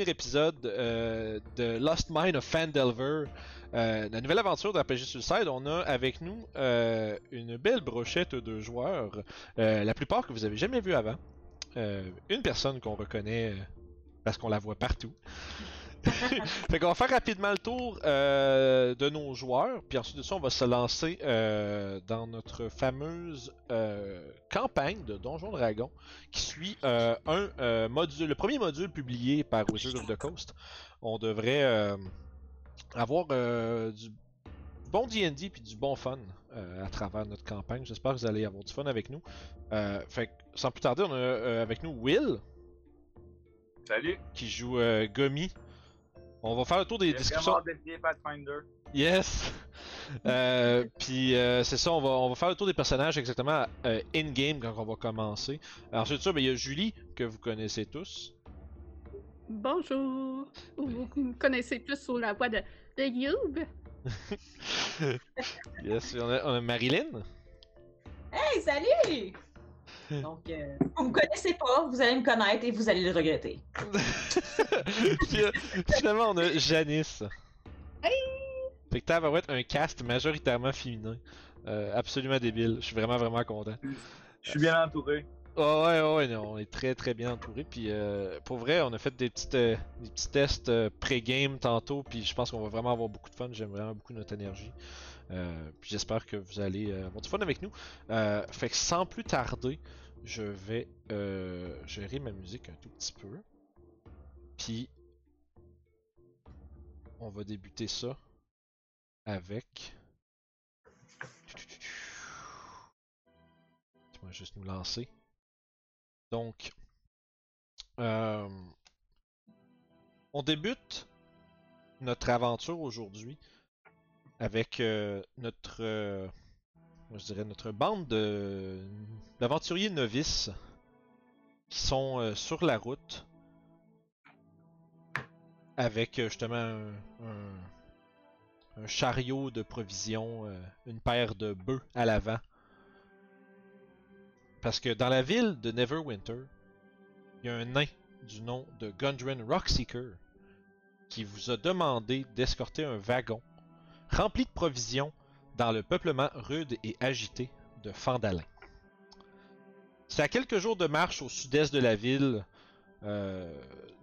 Premier épisode euh, de Lost Mine of Fandelver, euh, la nouvelle aventure d'RPG Suicide. On a avec nous euh, une belle brochette de joueurs, euh, la plupart que vous avez jamais vu avant. Une personne qu'on reconnaît parce qu'on la voit partout. fait qu'on va faire rapidement le tour euh, de nos joueurs, puis ensuite de ça, on va se lancer euh, dans notre fameuse euh, campagne de Donjon Dragon qui suit un module, le premier module publié par Wizard of the Coast. On devrait avoir du bon D&D puis du bon fun euh, à travers notre campagne. J'espère que vous allez avoir du fun avec nous. Euh, fait sans plus tarder, on a euh, avec nous Will Salut! qui joue Gummy. On va faire le tour des Pathfinder. Yes! Euh, Puis euh, c'est ça, on va, on va faire le tour des personnages exactement euh, in-game quand on va commencer. Ensuite, ça, ben, il y a Julie, que vous connaissez tous. Bonjour! Vous me connaissez plus sous la voix de, de Youb? Yes, on a, on a Marilyn. Hey, salut! Donc, euh, vous me connaissez pas, vous allez me connaître et vous allez le regretter. Euh, finalement, on a Janice. Hey! Fait que Tav va être un cast majoritairement féminin. Euh, absolument débile. Je suis vraiment, vraiment content. Je suis bien entouré. Oh ouais, ouais, ouais, non, on est très très bien entouré. Puis euh, pour vrai, on a fait des, petites, euh, des petits tests euh, pré-game tantôt. Puis je pense qu'on va vraiment avoir beaucoup de fun. J'aime vraiment beaucoup notre énergie. Euh, puis j'espère que vous allez euh, avoir du fun avec nous. Euh, fait que sans plus tarder, je vais euh, gérer ma musique un tout petit peu. Puis on va débuter ça avec. Tu vas juste nous lancer. Donc, euh, on débute notre aventure aujourd'hui avec euh, notre, euh, je dirais notre bande de d'aventuriers novices qui sont euh, sur la route avec euh, justement un chariot de provisions, euh, une paire de bœufs à l'avant. Parce que dans la ville de Neverwinter, il y a un nain du nom de Gundren Rockseeker qui vous a demandé d'escorter un wagon rempli de provisions dans le peuplement rude et agité de Fandalin. C'est à quelques jours de marche au sud-est de la ville. Euh,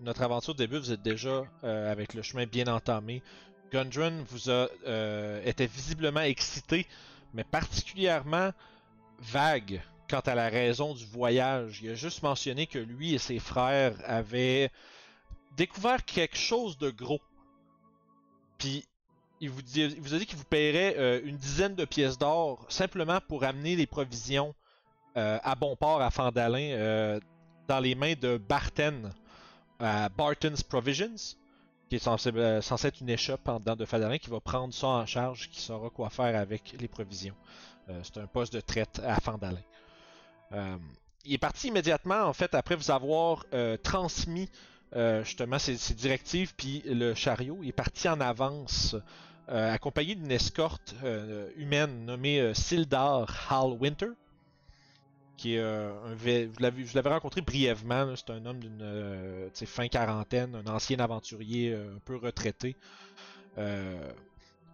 notre aventure débute, vous êtes déjà euh, avec le chemin bien entamé. Gundren vous a euh, était visiblement excité, mais particulièrement vague quant à la raison du voyage. Il a juste mentionné que lui et ses frères avaient découvert quelque chose de gros. Puis il vous, dit- il vous a dit qu'il vous paierait euh, une dizaine de pièces d'or simplement pour amener les provisions euh, à bon port à Fandalin euh, dans les mains de Barten à Barton's Provisions, qui est censé, être une échoppe en dedans de Fandalin qui va prendre ça en charge, qui saura quoi faire avec les provisions. C'est un poste de traite à Fandalin. Il est parti immédiatement, en fait, après vous avoir transmis euh, justement ses, directives, puis le chariot. Est parti en avance, euh, accompagné d'une escorte euh, humaine nommée Sildar Halwinter, qui est un je l'avais rencontré brièvement. C'est un homme d'une fin quarantaine, un ancien aventurier un peu retraité.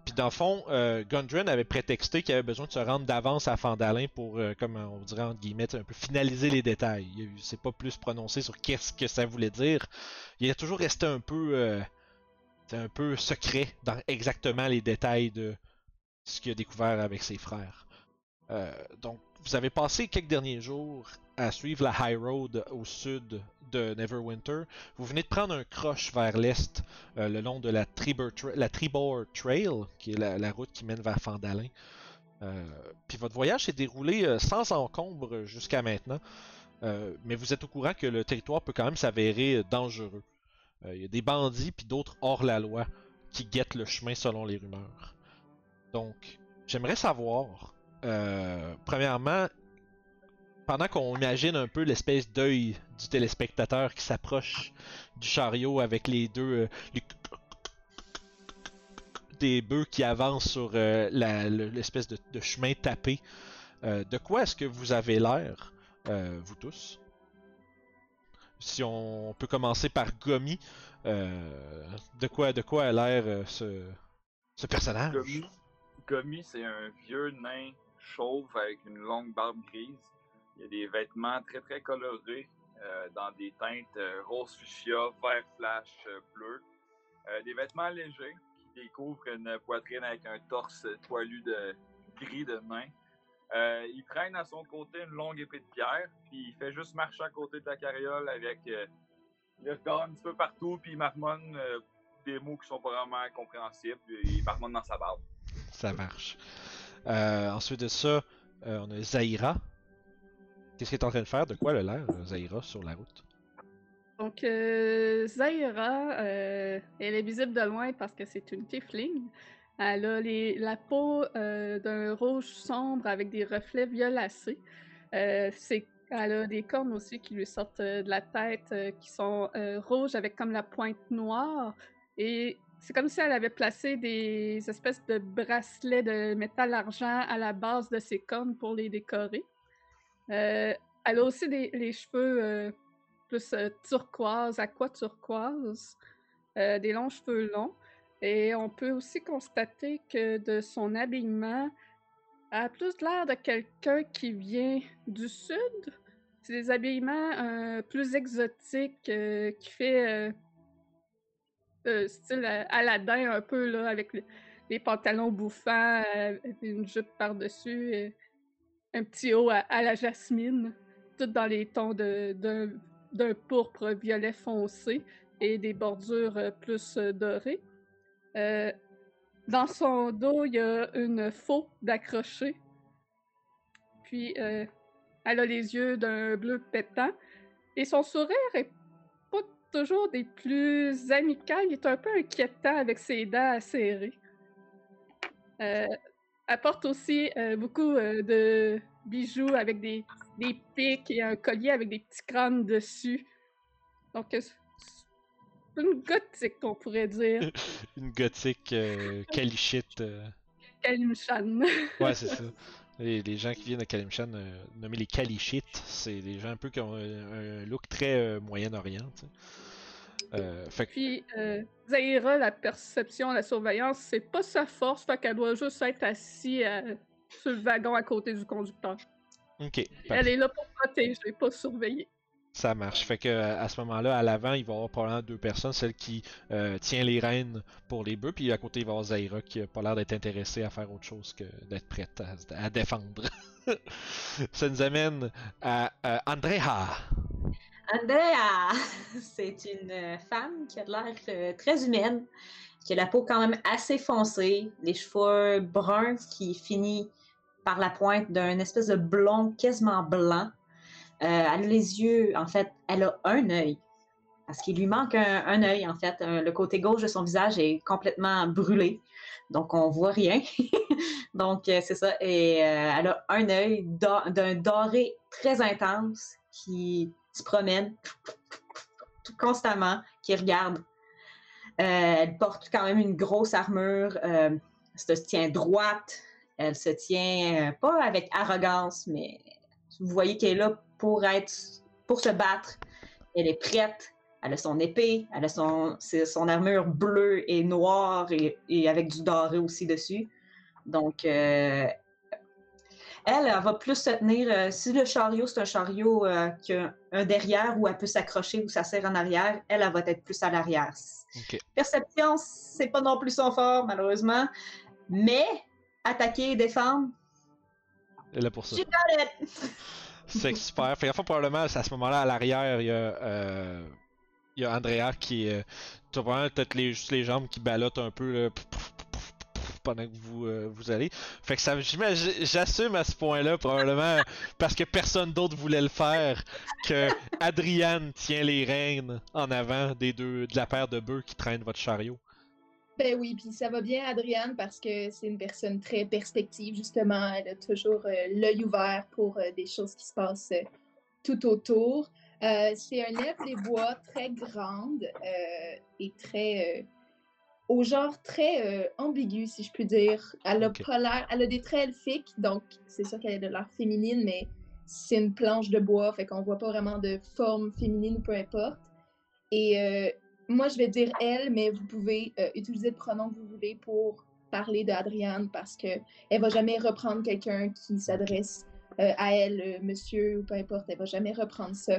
Puis dans le fond, euh, Gundren avait prétexté qu'il avait besoin de se rendre d'avance à Fandalin pour, euh, comme on dirait entre guillemets, un peu finaliser les détails. Il s'est pas plus prononcé sur qu'est-ce que ça voulait dire. Il a toujours resté un peu, euh, un peu secret dans exactement les détails de ce qu'il a découvert avec ses frères. Donc, vous avez passé quelques derniers jours à suivre la High Road au sud de Neverwinter. Vous venez de prendre un croche vers l'est euh, le long de la, Tribor Trail, qui est la, route qui mène vers Fandalin. Euh, Puis votre voyage s'est déroulé euh, sans encombre jusqu'à maintenant. Mais vous êtes au courant que le territoire peut quand même s'avérer dangereux. Il y a des bandits puis d'autres hors la loi qui guettent le chemin selon les rumeurs. Donc, j'aimerais savoir, euh, premièrement, pendant qu'on imagine un peu l'espèce d'œil du téléspectateur qui s'approche du chariot avec les deux, euh, des bœufs qui avancent sur euh, l'espèce de, de chemin tapé. De quoi est-ce que vous avez l'air, vous tous? Si on peut commencer par Gomi, de quoi, de quoi a l'air ce, ce personnage? Gomi, Gomi, c'est un vieux nain chauve avec une longue barbe grise. Il a des vêtements très très colorés euh, dans des teintes euh, rose fuchsia, vert flash, euh, bleu. Des vêtements légers qui découvrent une poitrine avec un torse poilu de gris de nain. Euh, il traîne à son côté une longue épée de pierre, puis il fait juste marcher à côté de la carriole avec. euh, il regarde un petit peu partout, puis il marmonne des mots qui sont pas vraiment compréhensibles. puis Il marmonne dans sa barbe. Ça marche. Euh, ensuite de ça, euh, on a Zaira. Qu'est-ce qu'elle est en train de faire? De quoi a l'air, euh, Zaira, sur la route? Donc, Zaira, elle est visible de loin parce que c'est une tiefling. Elle a la peau d'un rouge sombre avec des reflets violacés. C'est- elle a des cornes aussi qui lui sortent de la tête qui sont rouges avec comme la pointe noire. Et c'est comme si elle avait placé des espèces de bracelets de métal argent à la base de ses cornes pour les décorer. Euh, elle a aussi des, cheveux euh, plus euh, turquoise, aqua turquoise, euh, des longs cheveux longs. Et on peut aussi constater que de son habillement, elle a plus l'air de quelqu'un qui vient du sud. C'est des habillements plus exotiques qui fait euh, style euh, Aladdin un peu là avec le- les pantalons bouffants, euh, une jupe par-dessus, euh, un petit haut à, la jasmine, tout dans les tons de- d'un d'un pourpre violet foncé et des bordures plus dorées. Dans son dos, il y a une faux d'accrocher. Puis, elle a les yeux d'un bleu pétant. Et son sourire est toujours des plus amicales. Il est un peu inquiétant avec ses dents acérées. Euh, elle porte aussi euh, beaucoup euh, de bijoux avec des, des pics et un collier avec des petits crânes dessus. Donc, euh, c'est une gothique, on pourrait dire. Une gothique Kalichite. euh. Kalimshan. Ouais, c'est ça. Les, les gens qui viennent de Kalimshan, euh, nommés les Kalichites, c'est des gens un peu qui ont un, un look très euh, Moyen-Orient. Euh, fait Puis, euh, Zaira, la perception, la surveillance, c'est pas sa force, fait qu'elle doit juste être assise sur le wagon à côté du conducteur. ok, Elle est là pour protéger, pas surveiller. ça marche. Fait que à ce moment-là, à l'avant, il va y avoir probablement deux personnes, celle qui euh, tient les rênes pour les bœufs, puis à côté, il va y avoir Zaira qui a pas l'air d'être intéressée à faire autre chose que d'être prête à, à défendre. ça nous amène à euh, Andrea. Andrea, c'est une euh, femme qui a de l'air euh, très humaine, qui a la peau quand même assez foncée, les cheveux bruns qui finit par la pointe d'un espèce de blond quasiment blanc. Euh, elle a les yeux, en fait, elle a un œil. Parce qu'il lui manque un, un œil, en fait. Le côté gauche de son visage est complètement brûlé. Donc, on voit rien. donc, c'est ça. Et elle a un œil d'un doré très intense qui se promène constamment, qui regarde. Euh, elle porte quand même une grosse armure. euh, elle se tient droite. Elle se tient euh, pas avec arrogance, mais vous voyez qu'elle est là pour être, pour se battre. Elle est prête. Elle a son épée, elle a son, son armure bleue et noire et, et avec du doré aussi dessus. Donc, elle, elle va plus se tenir. euh, si le chariot, c'est un chariot euh, qui a un derrière où elle peut s'accrocher ou s'asseoir en arrière, elle, elle va être plus à l'arrière. Perception, c'est pas non plus son fort, malheureusement. Mais attaquer et défendre, Elle est pour ça. C'est super. Fait enfin, probablement, à ce moment-là, à l'arrière, il y a. Euh, il y a Andrea qui est. Tu vois peut-être les, juste les jambes qui ballottent un peu là, pendant que vous, euh, vous allez. Fait que ça, j'assume à ce point-là, probablement, parce que personne d'autre voulait le faire, que Adriane tient les rênes en avant des deux, de la paire de bœufs qui traînent votre chariot. Ben oui, puis ça va bien, Adriane, parce que c'est une personne très perspective, justement. Elle a toujours euh, l'œil ouvert pour euh, des choses qui se passent tout autour. C'est un elfe des bois très grande et très. Au genre très euh, ambigu, si je puis dire. Elle a, pas l'air- elle a des traits elfiques, donc c'est sûr qu'elle a de l'air féminine, mais c'est une planche de bois, fait qu'on voit pas vraiment de forme féminine ou peu importe. Et euh, moi, je vais dire elle, mais vous pouvez euh, utiliser le pronom que vous voulez pour parler d'Adriane parce que elle va jamais reprendre quelqu'un qui s'adresse à elle, monsieur ou peu importe. Elle va jamais reprendre ça.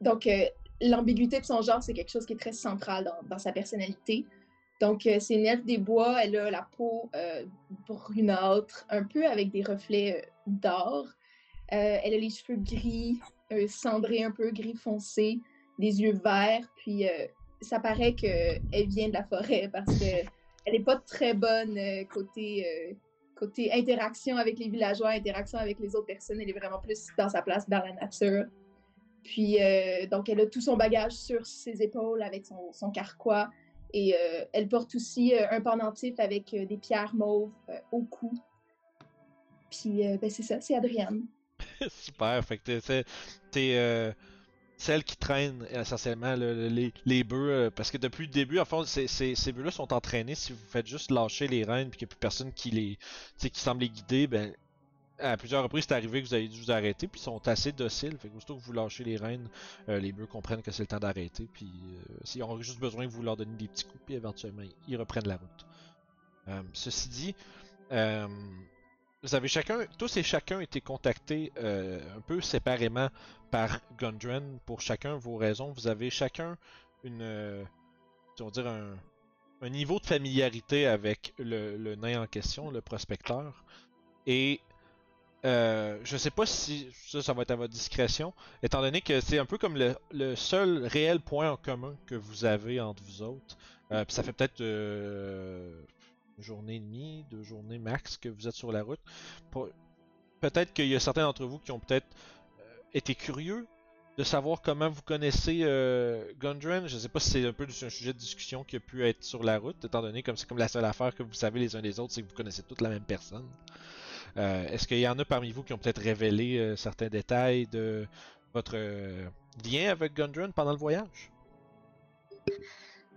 Donc, l'ambiguïté de son genre, c'est quelque chose qui est très central dans, dans sa personnalité. Donc, euh, c'est une elfe des bois. Elle a la peau euh, brunâtre, un peu avec des reflets euh, d'or. Euh, elle a les cheveux gris, euh, cendrés un peu, gris foncé, des yeux verts. Puis, ça paraît qu'elle vient de la forêt parce que elle n'est pas très bonne côté, côté interaction avec les villageois, interaction avec les autres personnes. Elle est vraiment plus dans sa place dans la nature. Puis, euh, donc, elle a tout son bagage sur ses épaules avec son, son carquois. Et euh, elle porte aussi euh, un pendentif avec euh, des pierres mauves au cou. Puis, ben, c'est ça, c'est Adriane. Super, fait que t'es- celle qui traîne essentiellement le- le- les, bœufs, parce que depuis le début, en fond, ces, bœufs-là sont entraînés. Si vous faites juste lâcher les rênes puis qu'il n'y a plus personne qui les, qui semble les guider, ben à plusieurs reprises, c'est arrivé que vous avez dû vous arrêter, puis ils sont assez dociles. Fait que aussitôt que vous lâchez les rênes, euh, les bœufs comprennent que c'est le temps d'arrêter, puis euh, ils ont juste besoin que vous leur donniez des petits coups, puis éventuellement ils reprennent la route. Euh, ceci dit, euh, vous avez chacun, tous et chacun été contactés un peu séparément par Gundren pour chacun vos raisons. Vous avez chacun une, on dire un, un niveau de familiarité avec le, le nain en question, le prospecteur. Et euh, je sais pas si ça, ça va être à votre discrétion, étant donné que c'est un peu comme le, seul réel point en commun que vous avez entre vous autres. Euh, puis ça fait peut-être euh, une journée et demie, deux journées max que vous êtes sur la route. Peut-être qu'il y a certains d'entre vous qui ont peut-être euh, été curieux de savoir comment vous connaissez euh, Gundren. Je sais pas si c'est un peu un sujet de discussion qui a pu être sur la route, étant donné comme c'est comme la seule affaire que vous savez les uns des autres, c'est que vous connaissez toutes la même personne. Euh, Est-ce qu'il y en a parmi vous qui ont peut-être révélé euh, certains détails de votre euh, lien avec Gundren pendant le voyage?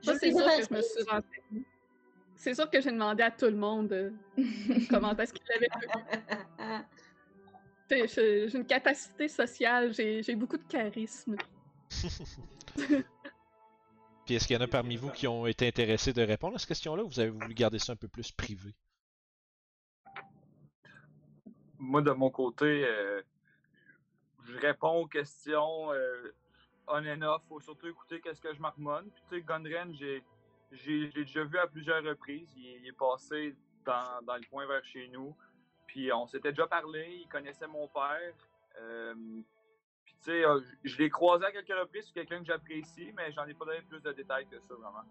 C'est sûr que je me suis renseignée. C'est sûr que j'ai demandé à tout le monde euh, comment est-ce qu'il avait J'ai une capacité sociale, j'ai j'ai beaucoup de charisme. Puis est-ce qu'il y en a parmi vous qui ont été intéressés de répondre à cette question-là ou vous avez voulu garder ça un peu plus privé? Moi, de mon côté, euh, je réponds aux questions euh, on and off. Faut surtout écouter qu'est-ce que je marmonne. Puis, tu sais, Gundren, j'ai j'ai j'ai déjà vu à plusieurs reprises. Il, est- il est passé dans, dans le coin vers chez nous. Puis, on s'était déjà parlé. Il connaissait mon père. Euh, puis, tu sais, je je l'ai croisé à quelques reprises. C'est quelqu'un que j'apprécie, mais j'en ai pas donné plus de détails que ça, vraiment.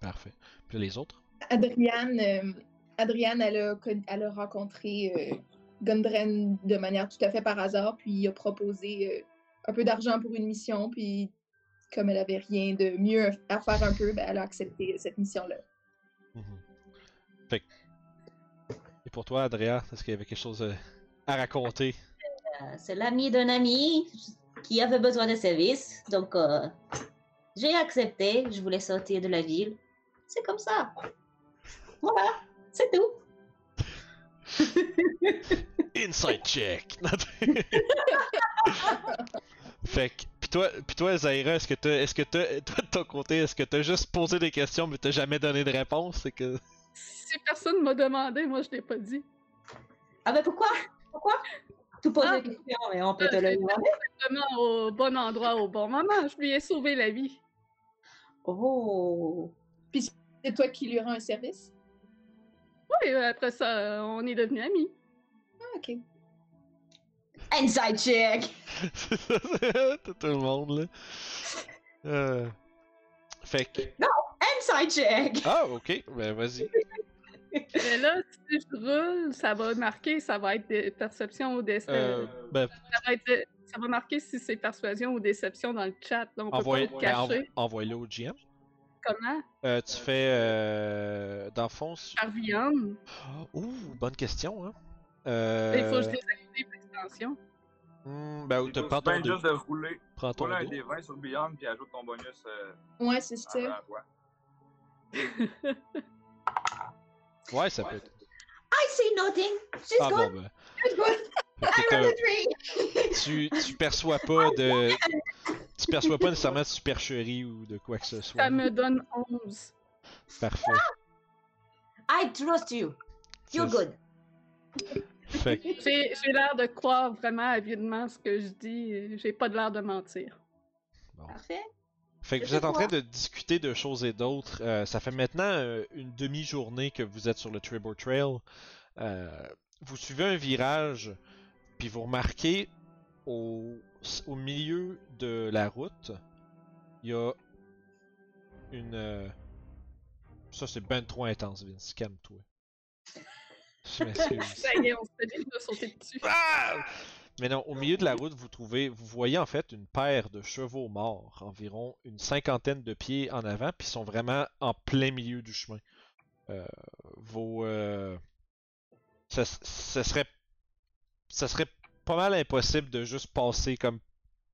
Parfait. Puis les autres? Adriane, euh, Adriane elle, a, con- elle a rencontré euh, Gundren de manière tout à fait par hasard, puis il a proposé euh, un peu d'argent pour une mission, puis comme elle avait rien de mieux à faire un peu, ben, elle a accepté cette mission-là. Mhm. Fait que- Et pour toi, Andrea, est-ce qu'il y avait quelque chose euh, à raconter? C'est l'ami d'un ami qui avait besoin de services, donc euh, j'ai accepté. Je voulais sortir de la ville. C'est comme ça. Voilà, c'est tout. Inside check! fait que, pis toi, pis toi Zaira, est-ce que t'as, est-ce que t'as, toi de ton côté, est-ce que t'as juste posé des questions mais t'as jamais donné de réponse? C'est que... Si personne m'a demandé, moi je l'ai pas dit. Ah ben pourquoi? Pourquoi? Tu poses Ah. des questions, mais on peut te le c'est demander. Vraiment au bon endroit, au bon moment. Je lui ai sauvé la vie. Oh. C'est toi qui lui rends un service? Oui, après ça, euh, on est devenus amis. Ok. Inside check! Tout le monde, là. Euh... Fait que... Inside check! Ah, ok, ben vas-y. Mais là, si je roule, ça va marquer, ça va être des perceptions ou des... Euh, ben, ça, va être- ça va marquer si c'est persuasion ou déception dans le chat. Donc, on peut envoie- pas le ben, cacher. envoie-le au GM. Comment? Euh, tu fais... Euh... Dans le fond... su- Par viande. Ouh, bonne question, hein. Il Euh... faut que je désactive l'extension. hmm, ben, prends ton bien dos. juste de rouler, Prends ton rouler un dos. des 20 sur Beyond puis ajoute ton bonus euh, Ouais, c'est ça. Ouais, ça peut être... I see nothing! She's Ah good! bon, ben... Good. I rolled a tu, tu perçois pas de... Tu perçois pas nécessairement de supercherie ou de quoi que ce soit. Ça me donne 11. Parfait. I trust you! You're good! Fait J'ai j'ai l'air de croire vraiment avidement ce que je dis. J'ai pas de l'air de mentir. bon. Parfait. Fait que vous êtes en train de discuter de choses et d'autres. Euh, ça fait maintenant euh, une demi-journée que vous êtes sur le Tribor Trail. Euh, vous suivez un virage, puis vous remarquez au, au milieu de la route, il y a une. euh, Ça, c'est ben trop intense, Vince. Calme-toi. Je m'excuse. Ça y est, on se fait déjà sauter dessus. Ah! Mais non, au milieu de la route, vous trouvez, vous voyez en fait une paire de chevaux morts, environ une cinquantaine de pieds en avant, puis ils sont vraiment en plein milieu du chemin. Euh, vos, euh, ça, ça serait, ça serait pas mal impossible de juste passer comme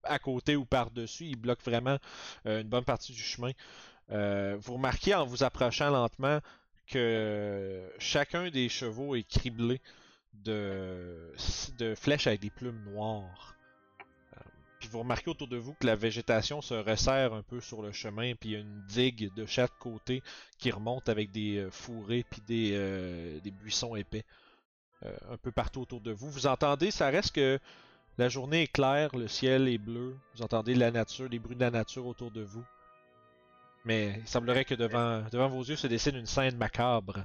à côté ou par dessus. Ils bloquent vraiment euh, une bonne partie du chemin. Euh, vous remarquez en vous approchant lentement que chacun des chevaux est criblé de, flèches avec des plumes noires. Euh, puis vous remarquez autour de vous que la végétation se resserre un peu sur le chemin, puis il y a une digue de chaque côté qui remonte avec des fourrés puis des, buissons épais un peu partout autour de vous. Vous entendez, ça reste que la journée est claire, le ciel est bleu, vous entendez la nature, les bruits de la nature autour de vous. Mais il semblerait que devant, devant vos yeux se dessine une scène macabre.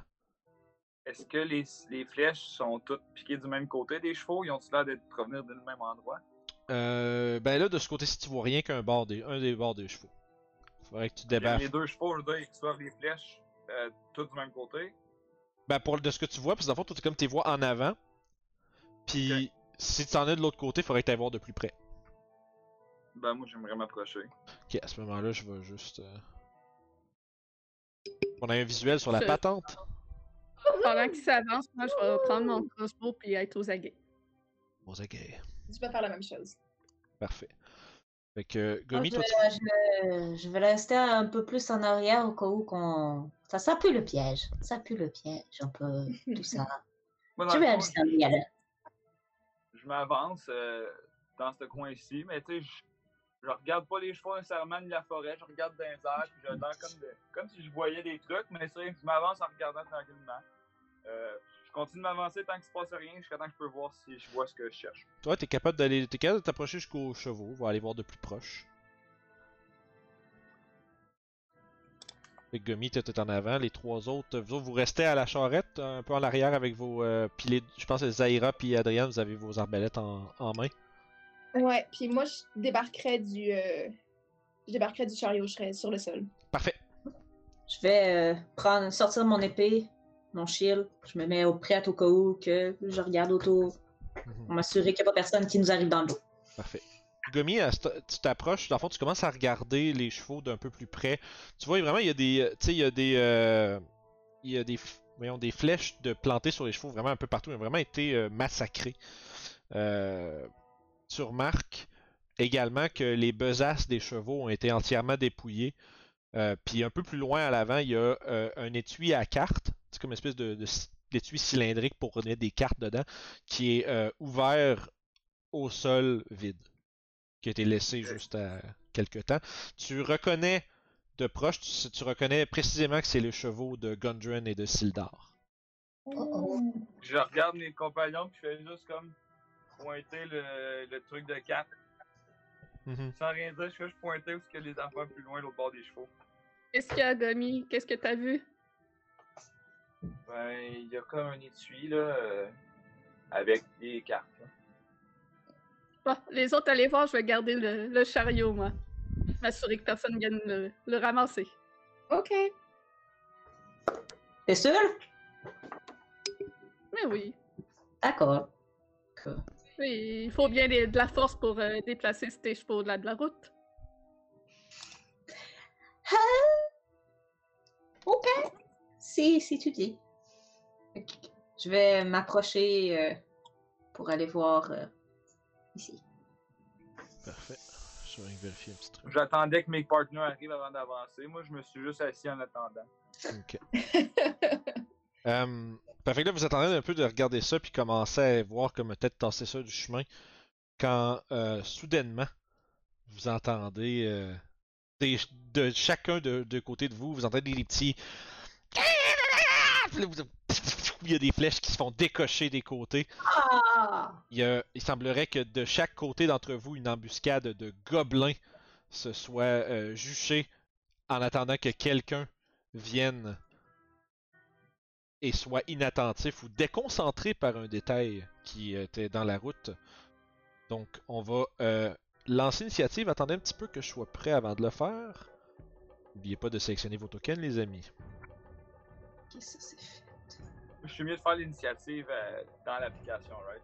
Est-ce que les, les flèches sont toutes piquées du même côté des chevaux? Ils ont-ils l'air d'être provenir du même endroit? Euh, ben là, de ce côté-ci, tu vois rien qu'un bord des, un des bords des chevaux. Faudrait que tu débaffes. Les deux chevaux, je veux dire, ils reçoivent les flèches euh, toutes du même côté. Ben pour de ce que tu vois, parce que dans le fond, toi, t'es comme tes vois en avant. Puis si tu en es de l'autre côté, faudrait que tu voir de plus près. Ben, moi, j'aimerais m'approcher. Ok, à ce moment-là, je vais juste. euh, On a un visuel sur la Je- patente. Pendant qu'il s'avance, moi, je vais prendre mon crossbow puis être aux aguets. C'est ok. Tu peux faire la même chose. Parfait. Fait que, Ah, je, toi, tu- je- je vais rester un peu plus en arrière au cas où qu'on. Ça, ça pue le piège. Ça pue le piège, un peu, tout ça. Moi, dans Je vais rester en arrière. je m'avance euh, dans ce coin-ci, mais tu sais, je, je regarde pas les chevaux nécessairement ni la forêt, je regarde dans les airs, puis j'ai l'air comme, de- comme si je voyais des trucs, mais c'est je m'avance en regardant tranquillement. Euh, continue de m'avancer tant qu'il se passe rien, jusqu'à temps que je peux voir si je vois ce que je cherche. toi, t'es capable d'aller, t'es capable de t'approcher jusqu'aux chevaux. On va aller voir de plus proche. Que Gomi, t'es tout en avant. Les trois autres, vous autres, vous restez à la charrette, un peu en arrière avec vos. Euh, puis les- je pense que Zaira puis Adrien, vous avez vos arbalètes en, en main. Ouais, puis moi, je débarquerais du. euh, Je débarquerais du chariot, je serais sur le sol. Parfait. Je vais euh, prendre, sortir mon épée, mon shield. Je me mets au prêt au cas où que je regarde autour Mhm. pour m'assurer qu'il n'y a pas personne qui nous arrive dans le dos. Parfait. Gomi, tu t'approches, dans le fond, tu commences à regarder les chevaux d'un peu plus près. Tu vois vraiment, il y a des, tu sais, il y a des, euh, il y a des, voyons, des flèches de plantées sur les chevaux vraiment un peu partout. Ils ont vraiment été euh, massacrés. Euh, tu remarques également que les besaces des chevaux ont été entièrement dépouillées. Puis un peu plus loin à l'avant, il y a un étui à cartes. C'est comme une espèce de, d'étui cylindrique pour mettre des cartes dedans, qui est euh, ouvert au sol vide, qui a été laissé juste à quelque temps. Tu reconnais de proche, tu, reconnais précisément que c'est les chevaux de Gundren et de Sildar. Je regarde mes compagnons, puis je fais juste comme pointer le, le truc de cap. Mhm. Sans rien dire, je fais juste pointer où est-ce que les enfants plus loin, l'autre bord des chevaux. Qu'est-ce qu'il y a, Gomi? Qu'est-ce que t'as vu? Ben, il y a comme un étui, là. euh, avec des cartes. là. Bon, les autres, allez voir, je vais garder le, le chariot, moi. M'assurer que personne vienne le, le ramasser. Ok. T'es sûr? Mais oui. D'accord. D'accord. Oui, il faut bien des- de la force pour euh, déplacer ces chevaux de la, de la route. Ok. Si, si tu dis. Je vais m'approcher euh, pour aller voir euh, ici. Parfait. Je vais vérifier un petit truc. J'attendais que mes partenaires arrivent avant d'avancer. Moi, je me suis juste assis en attendant. Ok. Euh, parfait, là, vous attendez un peu de regarder ça, puis commencer à voir comme peut-être tasser ça du chemin. Quand euh, soudainement, vous entendez euh, des- de chacun de, de côté de vous, vous entendez des petits. Il y a des flèches qui se font décocher des côtés. Ah! Il, y a- il semblerait que de chaque côté d'entre vous, une embuscade de gobelins se soit euh, juchée en attendant que quelqu'un vienne et soit inattentif ou déconcentré par un détail qui était dans la route. Donc, on va euh, lancer l'initiative. Attendez un petit peu que je sois prêt avant de le faire. N'oubliez pas de sélectionner vos tokens, les amis. Ok, ça c'est fait. Je suis mieux de faire l'initiative euh, dans l'application, right?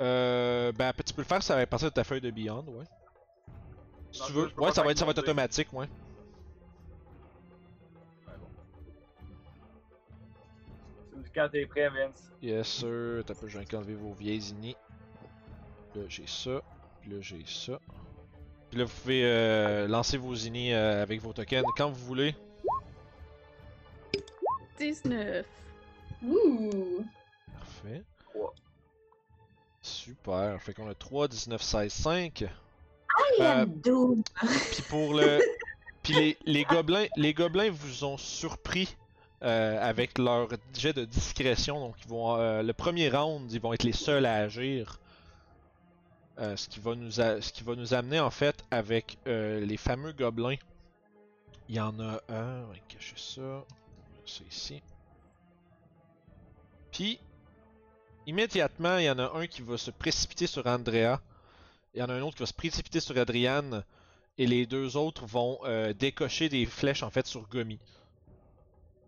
Euh, ben, tu peux le faire, ça va partir de ta feuille de Beyond, ouais. Si Non, tu veux. Ouais, ça va être, ça va être automatique, ouais. Ouais, bon. Tu me dis quand t'es prêt, Vince. Yes, sir. T'as peu, je enlever vos vieilles inis. Là, j'ai ça. Puis là, j'ai ça. Puis là, vous pouvez euh, lancer vos inis euh, avec vos tokens quand vous voulez. 19. Ouh. Parfait. Super. Fait qu'on a 3, 19, 16, 5. I Euh, am doomed. Puis pour le. Puis les, les gobelins, les gobelins vous ont surpris euh, avec leur jet de discrétion. Donc ils vont, euh, le premier round, ils vont être les seuls à agir. Euh, ce qui va nous, a- ce qui va nous amener en fait avec euh, les fameux gobelins. Il y en a un, on va cacher ça. C'est ici. Puis immédiatement, il y en a un qui va se précipiter sur Andrea. Il y en a un autre qui va se précipiter sur Adriane. Et les deux autres vont euh, décocher des flèches en fait sur Gomi.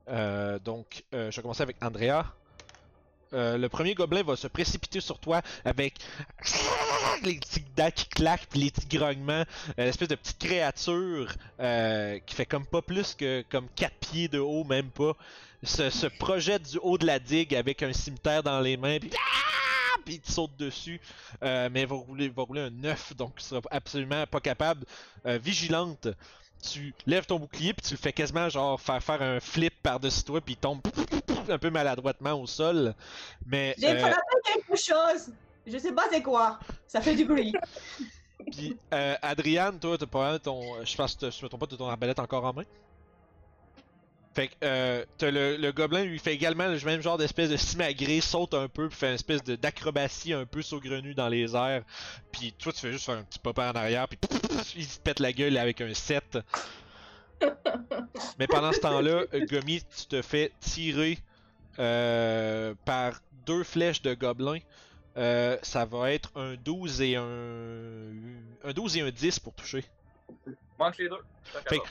Euh, donc, euh, je vais commencer avec Andrea. Le premier gobelin va se précipiter sur toi avec les petits dents qui claquent puis les petits grognements. Euh, L'espèce de petite créature euh, qui fait comme pas plus que comme 4 pieds de haut, même pas. Se, se projette du haut de la digue avec un cimetière dans les mains. Puis, ah! puis il te saute dessus. Euh, mais il va rouler, va rouler un 9, donc il sera absolument pas capable. Euh, vigilante, tu lèves ton bouclier puis tu le fais quasiment genre faire faire un flip par-dessus toi puis il tombe un peu maladroitement au sol. Mais J'ai euh, quelque chose. Je sais pas c'est quoi. Ça fait du bruit. puis, euh, Adriane, toi, t'as pas ton. Je pense que je me trompe pas, t'as ton arbalète encore en main? Fait que euh, t'as le, gobelin lui fait également le même genre d'espèce de simagrée, saute un peu, puis fait une espèce d'acrobatie un peu saugrenue dans les airs. Puis toi tu fais juste faire un petit papa en arrière, puis il se pète la gueule avec un 7. Mais pendant ce temps-là, Gomi, tu te fais tirer euh, par deux flèches de gobelin. Euh, ça va être un 12 et un. Un 12 et un 10 pour toucher. Manque les deux. Fait.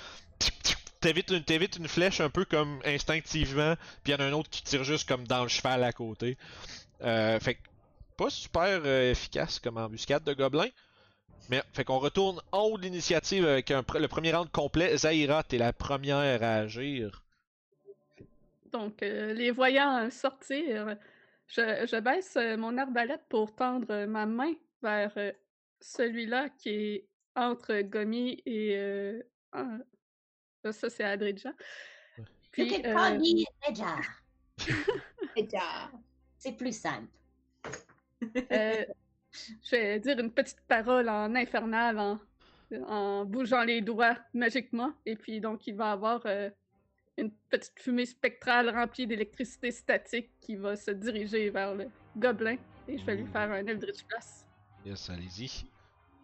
T'évites une, t'évites une flèche un peu comme instinctivement, puis il y en a un autre qui tire juste comme dans le cheval à côté. Euh, fait que pas super euh, efficace comme embuscade de gobelin. Mais fait qu'on retourne en haut de l'initiative avec un le premier round complet. Zaira, t'es la première à agir. Donc, euh, les voyant sortir, je, je baisse euh, mon arbalète pour tendre euh, ma main vers euh, celui-là qui est entre Gomi et. euh, ça, c'est Adrija. Puis, C'était euh. C'est plus simple. euh, je vais dire une petite parole en infernal en, en bougeant les doigts magiquement. Et puis, donc, il va avoir euh, une petite fumée spectrale remplie d'électricité statique qui va se diriger vers le gobelin. Et je vais lui faire un Eldritch Blast. Yes, allez-y.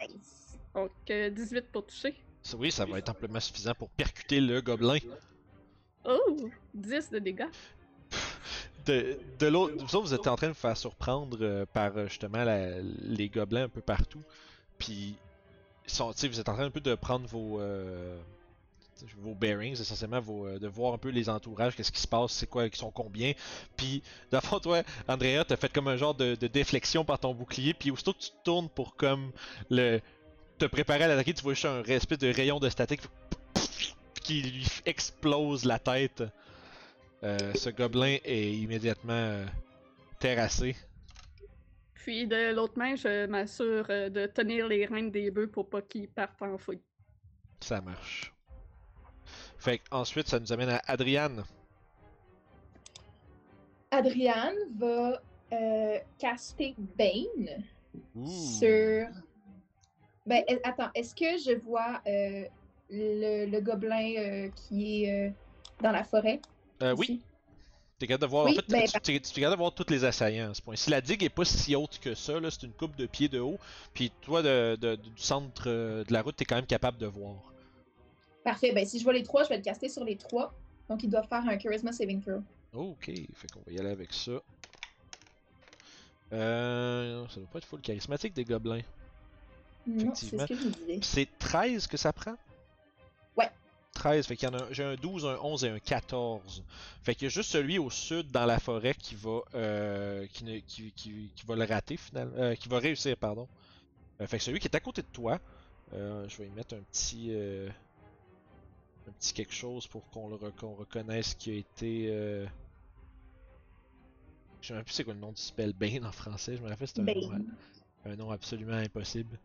Nice. Donc, euh, 18 pour toucher. Oui, ça va être amplement suffisant pour percuter le gobelin. Oh! 10 de dégâts. de, de l'autre, vous autres, vous êtes en train de vous faire surprendre euh, par euh, justement la- les gobelins un peu partout. Puis, ils sont, tu sais, vous êtes en train un peu de prendre vos, euh, vos bearings, essentiellement, vos, euh, de voir un peu les entourages, qu'est-ce qui se passe, c'est quoi, qui sont combien. Puis, dans le fond, toi, Andrea, t'as fait comme un genre de, de déflexion par ton bouclier. Puis, aussitôt que tu te tournes pour comme le te préparer à l'attaquer, tu vois juste un espèce de rayon de statique qui lui explose la tête. Euh, ce gobelin est immédiatement euh, terrassé. Puis de l'autre main, je m'assure de tenir les rênes des bœufs pour pas qu'ils partent en fouille. Ça marche. Fait ensuite, ça nous amène à Adriane. Adriane va euh, caster Bane sur. Ben, attends, est-ce que je vois euh, le, le gobelin euh, qui est dans la forêt? Oui, t'es capable de voir. Oui, en fait, ben, tu, t'es- tu es de voir tous les assaillants à ce point. Si la digue est pas si haute que ça, c'est une coupe de pieds de haut. Puis toi, de, de- du centre de la route, t'es quand même capable de voir. Parfait. Ben, si je vois les trois, je vais le caster sur les trois. Donc, ils doivent faire un Charisma Saving Throw. Ok, fait qu'on va y aller avec ça. Euh, ça doit pas être full charismatique des gobelins. Non, c'est ce que je disais. C'est 13 que ça prend? Ouais. 13, fait qu'il y en a j'ai un 12, un 11 et un 14. Fait qu'il y a juste celui au sud dans la forêt qui va euh, qui, ne- qui, qui, qui va le rater finalement. Euh, qui va réussir, pardon. Euh, fait que celui qui est à côté de toi, euh, je vais y mettre un petit euh, un petit quelque chose pour qu'on le qu'on reconnaisse qui a été euh... Je sais même plus c'est quoi le nom du spell Bane en français, je me rappelle c'était un, nom, Bane. un nom absolument impossible.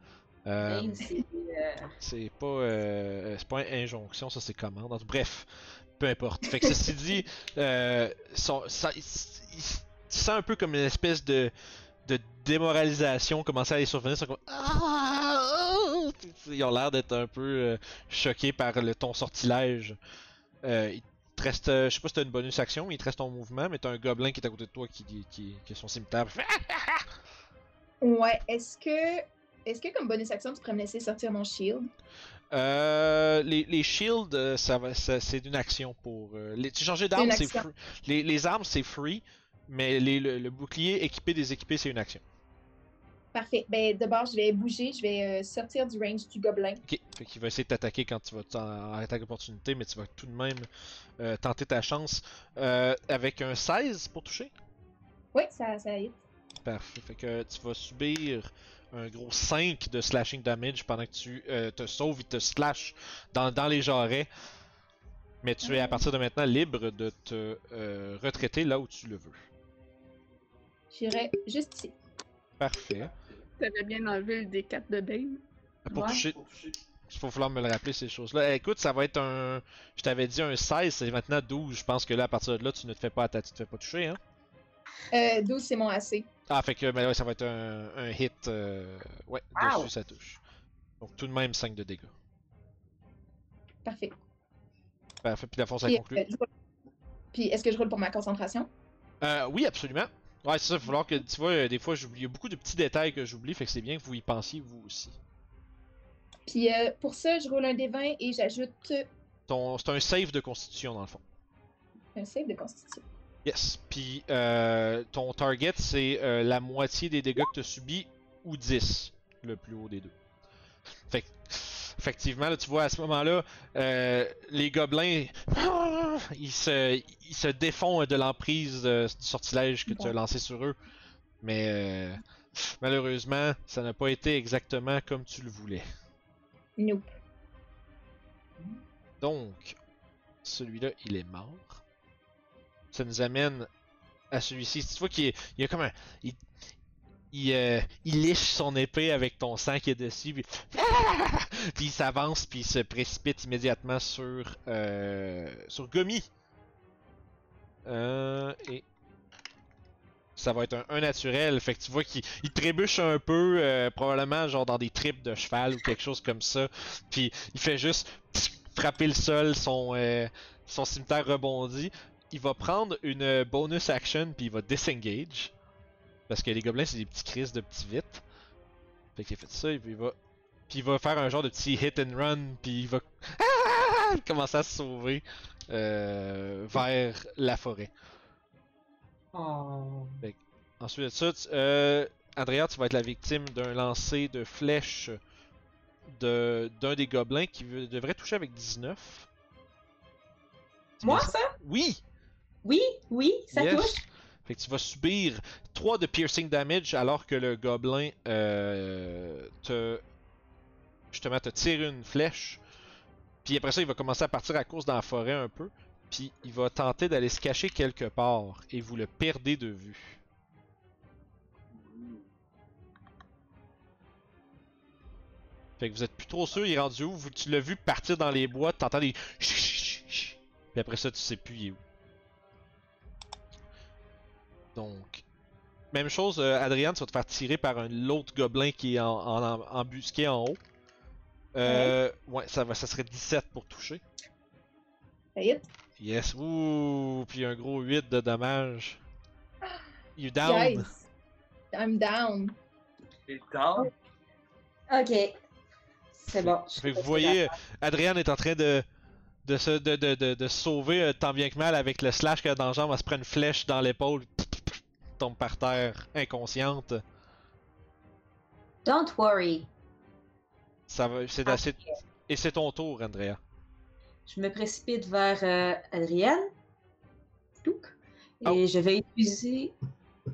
Euh, Bane, c'est, euh, c'est pas, euh, c'est pas une injonction, ça c'est commande. Bref, peu importe. Fait que ceci dit, euh, son- ça, il, sens un peu comme une espèce de, de démoralisation commencer à les survenir. Ils sont comme Ah! Ils ont l'air d'être un peu euh, choqués par le, ton sortilège. Euh, il te reste, euh, je sais pas si t'as une bonus action, mais il te reste ton mouvement, mais t'as un gobelin qui est à côté de toi qui, qui, qui a son cimetière. Ouais, est-ce que. Est-ce que comme bonus action, tu pourrais me laisser sortir mon shield? Euh, les, les shields, euh, ça va, ça- c'est une action pour. les, tu changer d'arme, c'est free. Les, les armes, c'est free, mais les, le, le bouclier équipé, déséquipé, c'est une action. Parfait. Ben, d'abord, je vais bouger, je vais euh, sortir du range du gobelin. Ok, fait qu'il va essayer de t'attaquer quand tu vas en, attaque d'opportunité, mais tu vas tout de même euh, tenter ta chance euh, avec un 16 pour toucher? Oui, ça, ça hit. Parfait. Fait que tu vas subir un gros 5 de slashing damage pendant que tu te sauves, il te slash dans, dans les jarrets. Mais tu es à partir de maintenant libre de te retraiter là où tu le veux. J'irai juste ici. Parfait. T'avais bien enlevé le D4 de Bane. Pour Ouais. toucher, il faut falloir me le rappeler ces choses-là. Eh, écoute, ça va être un. Je t'avais dit un 16, c'est maintenant 12. Je pense que là, à partir de là, tu ne te fais pas atta- tu te fais pas toucher, hein? Euh, 12, c'est mon AC. Ah, fait que ben ouais, ça va être un, un hit. euh, Ouais, Wow. dessus ça touche. Donc tout de même 5 de dégâts. Parfait. Parfait, puis la fond, ça Puis, conclut. euh, je Puis, est-ce que je roule pour ma concentration? Euh, oui, absolument. Ouais, c'est ça, il va falloir que, tu vois, euh, des fois, il y a beaucoup de petits détails que j'oublie, fait que c'est bien que vous y pensiez, vous aussi. Puis, euh, pour ça, je roule un D20 et j'ajoute Ton, c'est un save de constitution, dans le fond. un save de constitution. Yes. Puis, euh, ton target, c'est euh, la moitié des dégâts que tu as subis, ou 10, le plus haut des deux. Fait que, effectivement, là, tu vois, à ce moment-là, euh, les gobelins, ils se, ils se défont de l'emprise euh, du sortilège que tu as lancé sur eux. Mais euh, malheureusement, ça n'a pas été exactement comme tu le voulais. Nope. Donc, celui-là, il est mort. Ça nous amène à celui-ci. Tu vois qu'il il y a comme un. Il, il, euh, liche son épée avec ton sang qui est dessus. Puis, il s'avance, puis il se précipite immédiatement sur. Euh, sur Gomi. Euh, et. Ça va être un, naturel. Fait que tu vois qu'il il trébuche un peu, euh, probablement genre dans des tripes de cheval ou quelque chose comme ça. Puis il fait juste frapper le sol, son, euh, son cimetière rebondit. Il va prendre une bonus action puis il va disengage. Parce que les gobelins c'est des petits crises de petits vite. Fait qu'il a fait ça et puis il va. Puis il va faire un genre de petit hit and run puis il va commencer à se sauver euh, vers la forêt. Oh. Ensuite de ça, tu- euh, Andrea, tu vas être la victime d'un lancer de flèche de d'un des gobelins qui devrait toucher avec 19. C'est Moi, ça? Oui! Oui, oui, ça Yes. touche. Fait que tu vas subir 3 de piercing damage alors que le gobelin euh, te. Justement, te tire une flèche. Puis après ça, il va commencer à partir à course dans la forêt un peu. Puis il va tenter d'aller se cacher quelque part. Et vous le perdez de vue. Fait que vous êtes plus trop sûr, il est rendu où? Tu l'as vu partir dans les bois, t'entends des. Puis après ça, tu sais plus il est où. Donc. Même chose, euh, Adriane, tu vas te faire tirer par un l'autre gobelin qui est en, en, en- embusqué en haut. Euh, ouais, ça, va, ça serait 17 pour toucher. Hit. Yes, ouh, puis un gros 8 de dommages. You down. Guys, I'm down. Et down? Ok. C'est bon. je que vous voyez, si Adriane est en train de de se de, de, de, de se sauver euh, tant bien que mal avec le slash a dans la jambe, elle se prend une flèche dans l'épaule, tombe par terre, inconsciente. Don't worry. Ça va, c'est assez. Et c'est ton tour, Andrea. Je me précipite vers euh, Adrienne. Et Oh. je vais utiliser.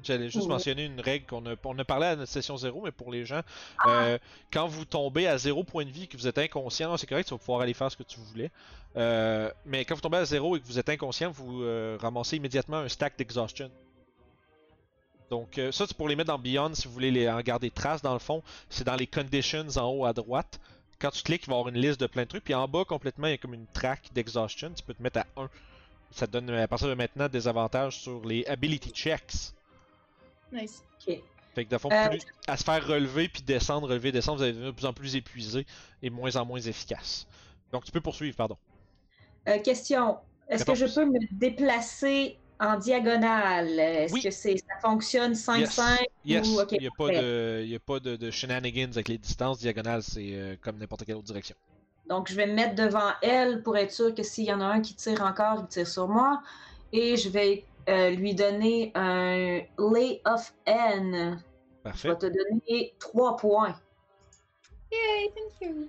J'allais juste Ouais. mentionner une règle qu'on a, on a parlé à notre session 0, mais pour les gens, Ah. euh, quand vous tombez à 0 point de vie et que vous êtes inconscient, c'est correct, tu vas pouvoir aller faire ce que tu voulais. Euh, mais quand vous tombez à 0 et que vous êtes inconscient, vous euh, ramassez immédiatement un stack d'exhaustion. Donc euh, ça, c'est pour les mettre dans Beyond si vous voulez les, en garder trace dans le fond. C'est dans les conditions en haut à droite. Quand tu cliques, il va y avoir une liste de plein de trucs. Puis en bas, complètement, il y a comme une track d'exhaustion. Tu peux te mettre à 1. Ça te donne à partir de maintenant des avantages sur les ability checks. Nice. Ok. Fait que de fond, Euh, plus, à se faire relever puis descendre, relever, descendre, vous allez devenir de plus en plus épuisé et de moins en moins efficace. Donc tu peux poursuivre, pardon. Euh, question. Est-ce que je peux me déplacer en diagonale? Est-ce Oui. que c'est, ça fonctionne 5-5? Yes, Ou- il n'y a pas de, il y a pas de, de shenanigans avec les distances diagonales, c'est euh, comme n'importe quelle autre direction. Donc, je vais me mettre devant elle pour être sûr que s'il y en a un qui tire encore, il tire sur moi. Et je vais euh, lui donner un Lay of N. Je Parfait. vais te donner 3 points. Yay, thank you.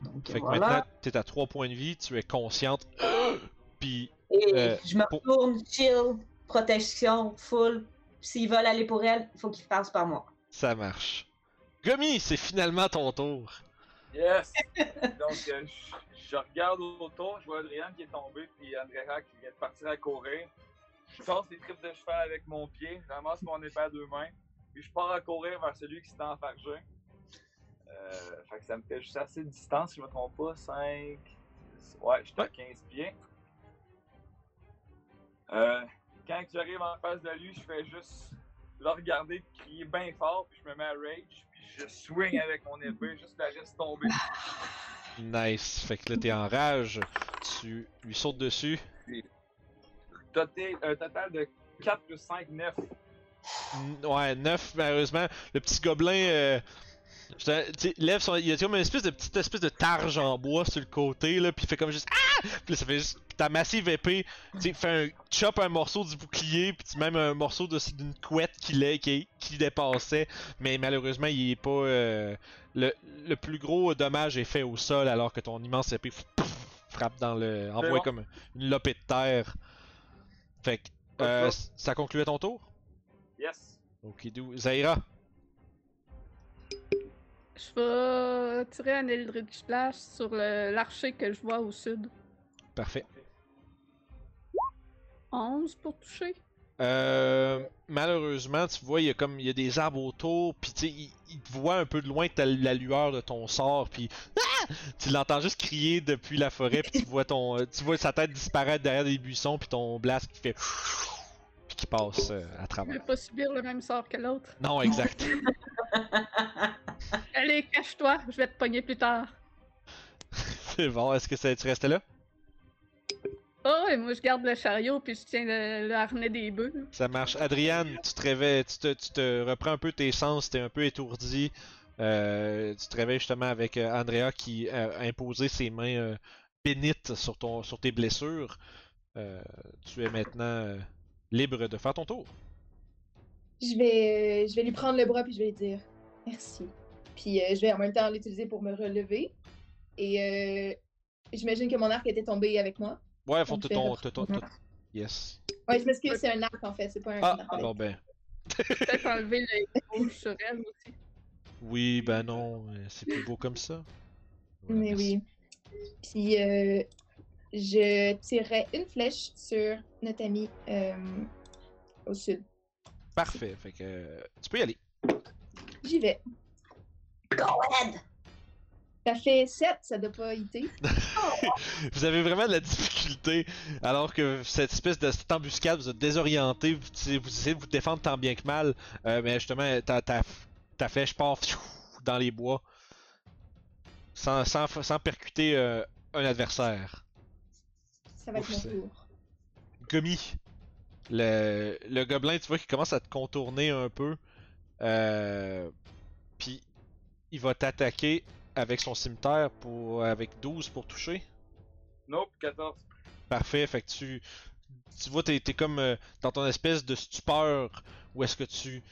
Donc, Fait que maintenant, tu es à 3 points de vie, tu es consciente. puis Et euh, je me pour- retourne, chill, protection, full. S'ils veulent aller pour elle, il faut qu'ils passent par moi. ça marche. Gummy, c'est finalement ton tour. Yes! Donc, euh, je, je regarde autour, je vois Adrien qui est tombé, puis Andrea qui vient de partir à courir. Je tasse les tripes de cheval avec mon pied, je ramasse mon épée à deux mains, puis je pars à courir vers celui qui s'est enfargé. Euh, fait que ça me fait juste assez de distance, si je me trompe pas. 5. Ouais, je suis à 15 pieds. Euh, quand j'arrive en face de lui, je fais juste le regarder, crier bien fort, puis je me mets à rage, puis je swing avec mon épée, juste la laisse tomber. Nice. Fait que là, t'es en rage. Tu lui sautes dessus. Total, un total de 4 plus 5, 9. N- Ouais, 9, malheureusement. Le petit gobelin euh, lève son. Il y a comme une espèce de petite espèce de targe en bois sur le côté, là, puis il fait comme juste Ah! Puis ça fait juste. Ta massive épée, tu fait un. Chop un morceau du bouclier, puis même un morceau de- d'une couette qui, l'est- qui, qui dépassait. Mais malheureusement, il est pas. euh, le, le plus gros dommage est fait au sol, alors que ton immense épée pff, frappe dans le. envoie bon. comme une lopée de terre. Fait que. euh, ça concluait ton tour? Yes. Ok. Zaira. Je vais tirer un Eldritch Flash sur l'archer que je vois au sud. Parfait. 11 pour toucher? Euh, malheureusement, tu vois, il y a comme il y a des arbres autour, puis tu il, il te voit un peu de loin, t'as la lueur de ton sort, puis Ah! tu l'entends juste crier depuis la forêt, puis tu vois ton, euh, tu vois sa tête disparaître derrière des buissons, puis ton blast qui fait qui passe euh, à Je vais travers. pas subir le même sort que l'autre? Non, exact. Allez, cache-toi, je vais te pogner plus tard. C'est bon. Est-ce que ça, tu restais là? Oh, et moi je garde le chariot puis je tiens le, le harnais des bœufs. Ça marche. Adriane, tu te réveilles, tu te, tu te reprends un peu tes sens, t'es un peu étourdi. Euh, tu te réveilles justement avec euh, Andrea qui a imposé ses mains euh, bénites sur, ton, sur tes blessures. Euh, tu es maintenant euh, libre de faire ton tour. Je vais, euh, je vais lui prendre le bras puis je vais lui dire merci. Puis euh, je vais en même temps l'utiliser pour me relever. Et euh, j'imagine que mon arc était tombé avec moi. Ouais, faut ton, ton- te- Yes. Ouais, je m'excuse, c'est un arc en fait, c'est pas un Ah, bon ben. Peut-être enlever le rouge sur elle aussi. Oui, ben non, euh, c'est plus beau comme ça. Voilà, Mais merci. oui. Puis euh, je tirerai une flèche sur notre ami euh, au sud. Parfait, fait que tu peux y aller. J'y vais. Go ahead! Ça fait 7, ça doit pas hiter. Vous avez vraiment de la difficulté, alors que cette espèce de cette embuscade vous a désorienté, vous, vous essayez de vous défendre tant bien que mal, euh, mais justement, ta, ta, ta flèche part pfiou, dans les bois, sans, sans, sans percuter euh, un adversaire. Ça va être mon tour. Gummy, le, le gobelin, tu vois qu'il commence à te contourner un peu, euh, puis il va t'attaquer avec son cimetière pour avec 12 pour toucher. Nope, 14. Parfait, fait que tu, tu vois, t'es, t'es comme euh, dans ton espèce de stupeur où est-ce que tu,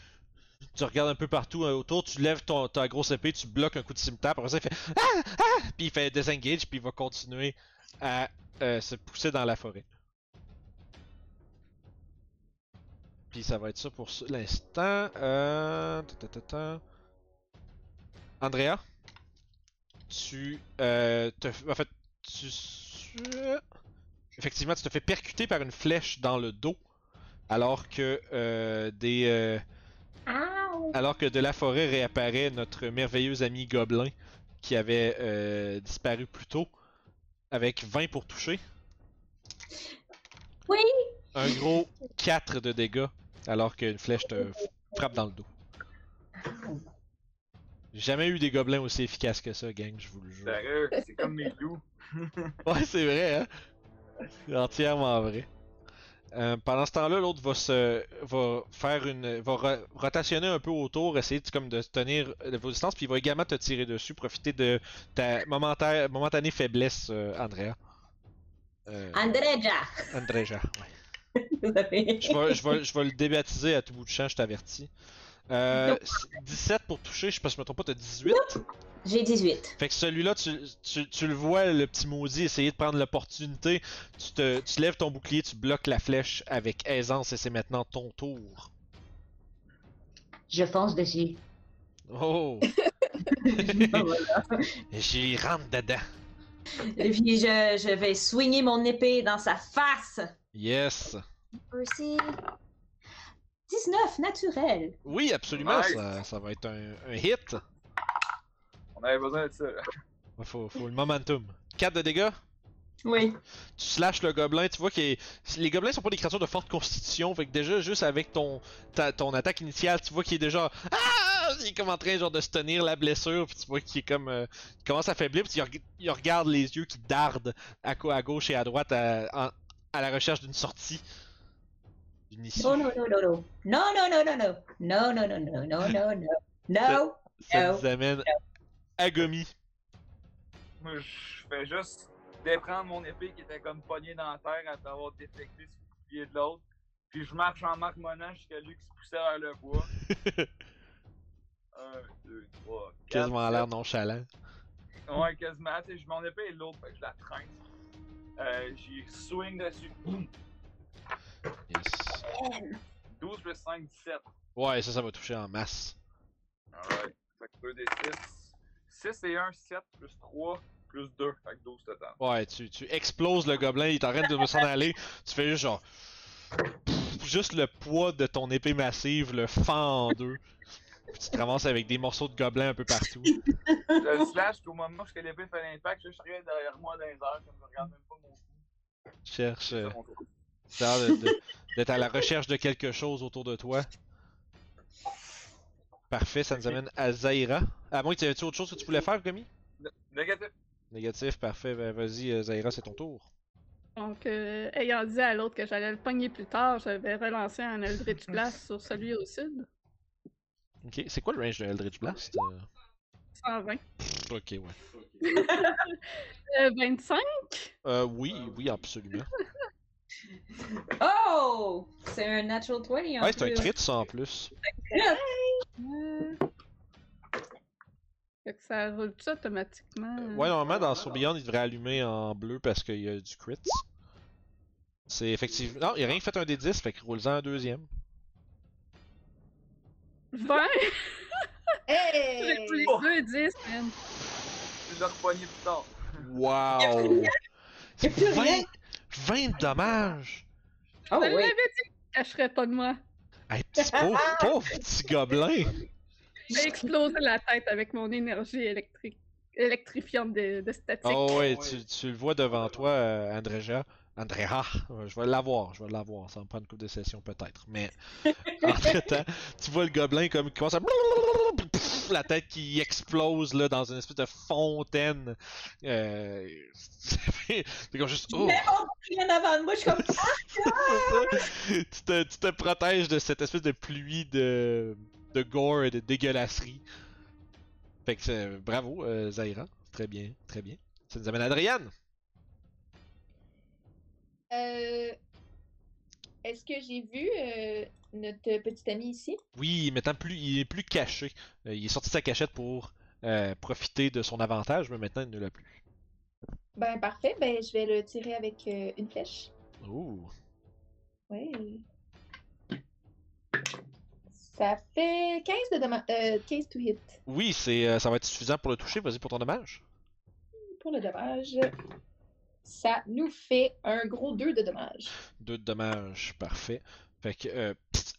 tu regardes un peu partout euh, autour, tu lèves ton, ta grosse épée, tu bloques un coup de cimetière, après ça il fait ah ah, puis il fait disengage, puis il va continuer à euh, se pousser dans la forêt. Puis ça va être ça pour l'instant. Euh... Andrea, tu euh, te, en fait, tu, effectivement, tu te fais percuter par une flèche dans le dos, alors que euh, des, alors que de la forêt réapparaît notre merveilleux ami gobelin qui avait disparu plus tôt, avec 20 pour toucher. Oui! Un gros 4 de dégâts, alors qu'une flèche te frappe dans le dos. J'ai jamais eu des gobelins aussi efficaces que ça, gang, je vous le jure. Sérieux, c'est comme mes loups. Ouais, c'est vrai, hein? C'est entièrement vrai. Euh, pendant ce temps-là, l'autre va se va faire une va ro- rotationner un peu autour, essayer de, comme de tenir vos distances, puis il va également te tirer dessus, profiter de ta momenta- momentanée faiblesse, euh, Andrea. Euh, Andreja! Andreja, ouais. Je vais, je, vais, je vais le débaptiser à tout bout de champ, je t'avertis. Euh, 17 pour toucher, je sais pas si je me trompe pas, t'as 18. J'ai 18. Fait que celui-là, tu, tu, tu le vois, le petit maudit, essayer de prendre l'opportunité. Tu, te, tu lèves ton bouclier, tu bloques la flèche avec aisance et c'est maintenant ton tour. Je fonce dessus. Oh! Voilà. J'y rentre dedans. Et puis je, je vais swinger mon épée dans sa face. Yes! Aussi. 19, naturel. Oui, absolument, Nice. ça, ça va être un, un hit. On avait besoin de ça. là. Faut, faut le momentum. 4 de dégâts? Oui. Tu slashes le gobelin, tu vois que les gobelins sont pas des créatures de forte constitution, fait que déjà juste avec ton ta- ton attaque initiale, tu vois qu'il est déjà ah, il est comme en train genre de se tenir la blessure, puis tu vois qu'il est comme euh, il commence à faiblir, puis il, reg- il regarde les yeux qui dardent à, gauche et à droite à, à la recherche d'une sortie, d'une issue. Non, non, non, non. Non, non, non, non, non. Non, non, non, non, non, non, non. Non. Ça nous amène à Gomi. Moi, je fais juste déprendre mon épée qui était comme pognée dans la terre après avoir défecté sur le bouclier de l'autre. Puis je marche en marmonnant jusqu'à lui qui se poussait vers le bois. Un, deux, trois, quatre. Quasiment l'air nonchalant. Ouais, quasiment. Tu sais, je- mon épée est lourde, fait que je la traîne. Euh, J'y swing dessus. Boum. Yes. 12 plus 5, 17. Ouais, ça, ça va toucher en masse. Alright. Fait que 2 des 6. 6 et 1, 7 plus 3 plus 2. Fait que 12 total. Ouais, tu, tu exploses le gobelin, il train de s'en aller. Tu fais juste genre. Pff, Juste le poids de ton épée massive le fend en deux. Puis tu te ramasses avec des morceaux de gobelin un peu partout. Je le slash, au moment où l'épée fait l'impact, je suis derrière moi dans les airs, comme je regarde même pas mon cou. Tu cherches. C'est euh, l'air de- de- d'être à la recherche de quelque chose autour de toi. Parfait, ça nous amène à Zaira. À moins que tu aies autre chose que tu voulais faire, Gomi? Né- Négatif. Négatif, parfait. Ben, vas-y, euh, Zaira, c'est ton tour. Donc, euh, ayant dit à l'autre que j'allais le pogner plus tard, je vais relancer un Eldritch Blast sur celui au sud. Ok, c'est quoi le range de Eldritch Blast Euh, 120. pff, Ok, ouais. Euh, 25. Euh, oui, oui, absolument. Oh! C'est un natural 20 en Ouais, c'est un plus. crit ça en plus. Euh, Fait que ça roule ça automatiquement. Ouais, normalement, dans Soul Beyond, il devrait allumer en bleu parce qu'il y a du crit. C'est effectivement. Non, il a rien fait un des 10, fait qu'il roule-en un deuxième. 20! J'ai Hey! roulé 2 10, man. Tu l'as repogné plus tard. Wow! C'est plus 20, rien. 20 de dommages! Oh, Je l'avais oui. dit qu'il cacherait pas de moi. Hey, petit pauvre, pauvre petit gobelin! J'ai explosé la tête avec mon énergie électrique. électrifiante de, de statique. Oh ouais, tu, tu le vois devant toi, euh, Andrea. Andrea, euh, je vais l'avoir, je vais l'avoir. Ça va me prendre une couple de sessions peut-être. Mais entre-temps, tu vois le gobelin comme il commence à. La tête qui explose là dans une espèce de fontaine. Euh... C'est comme juste. Oh! Rien avant de moi, je suis comme. tu, te, tu te protèges de cette espèce de pluie de, de gore et de dégueulasserie. Fait que c'est- bravo, euh, Zaira. Très bien, très bien. Ça nous amène à Adriane. Euh, Est-ce que j'ai vu euh, notre petit ami ici? Oui, maintenant plus, il est plus caché. Euh, il est sorti de sa cachette pour euh, profiter de son avantage, mais maintenant il ne l'a plus. Ben parfait, ben je vais le tirer avec une flèche. Ouh. Ouais. Ça fait 15 de dommage. Euh, 15 to hit Oui, c'est, ça va être suffisant pour le toucher. Vas-y pour ton dommage. pour le dommage. Ça nous fait un gros 2 de dommage. Deux de dommages, parfait. Fait que, euh,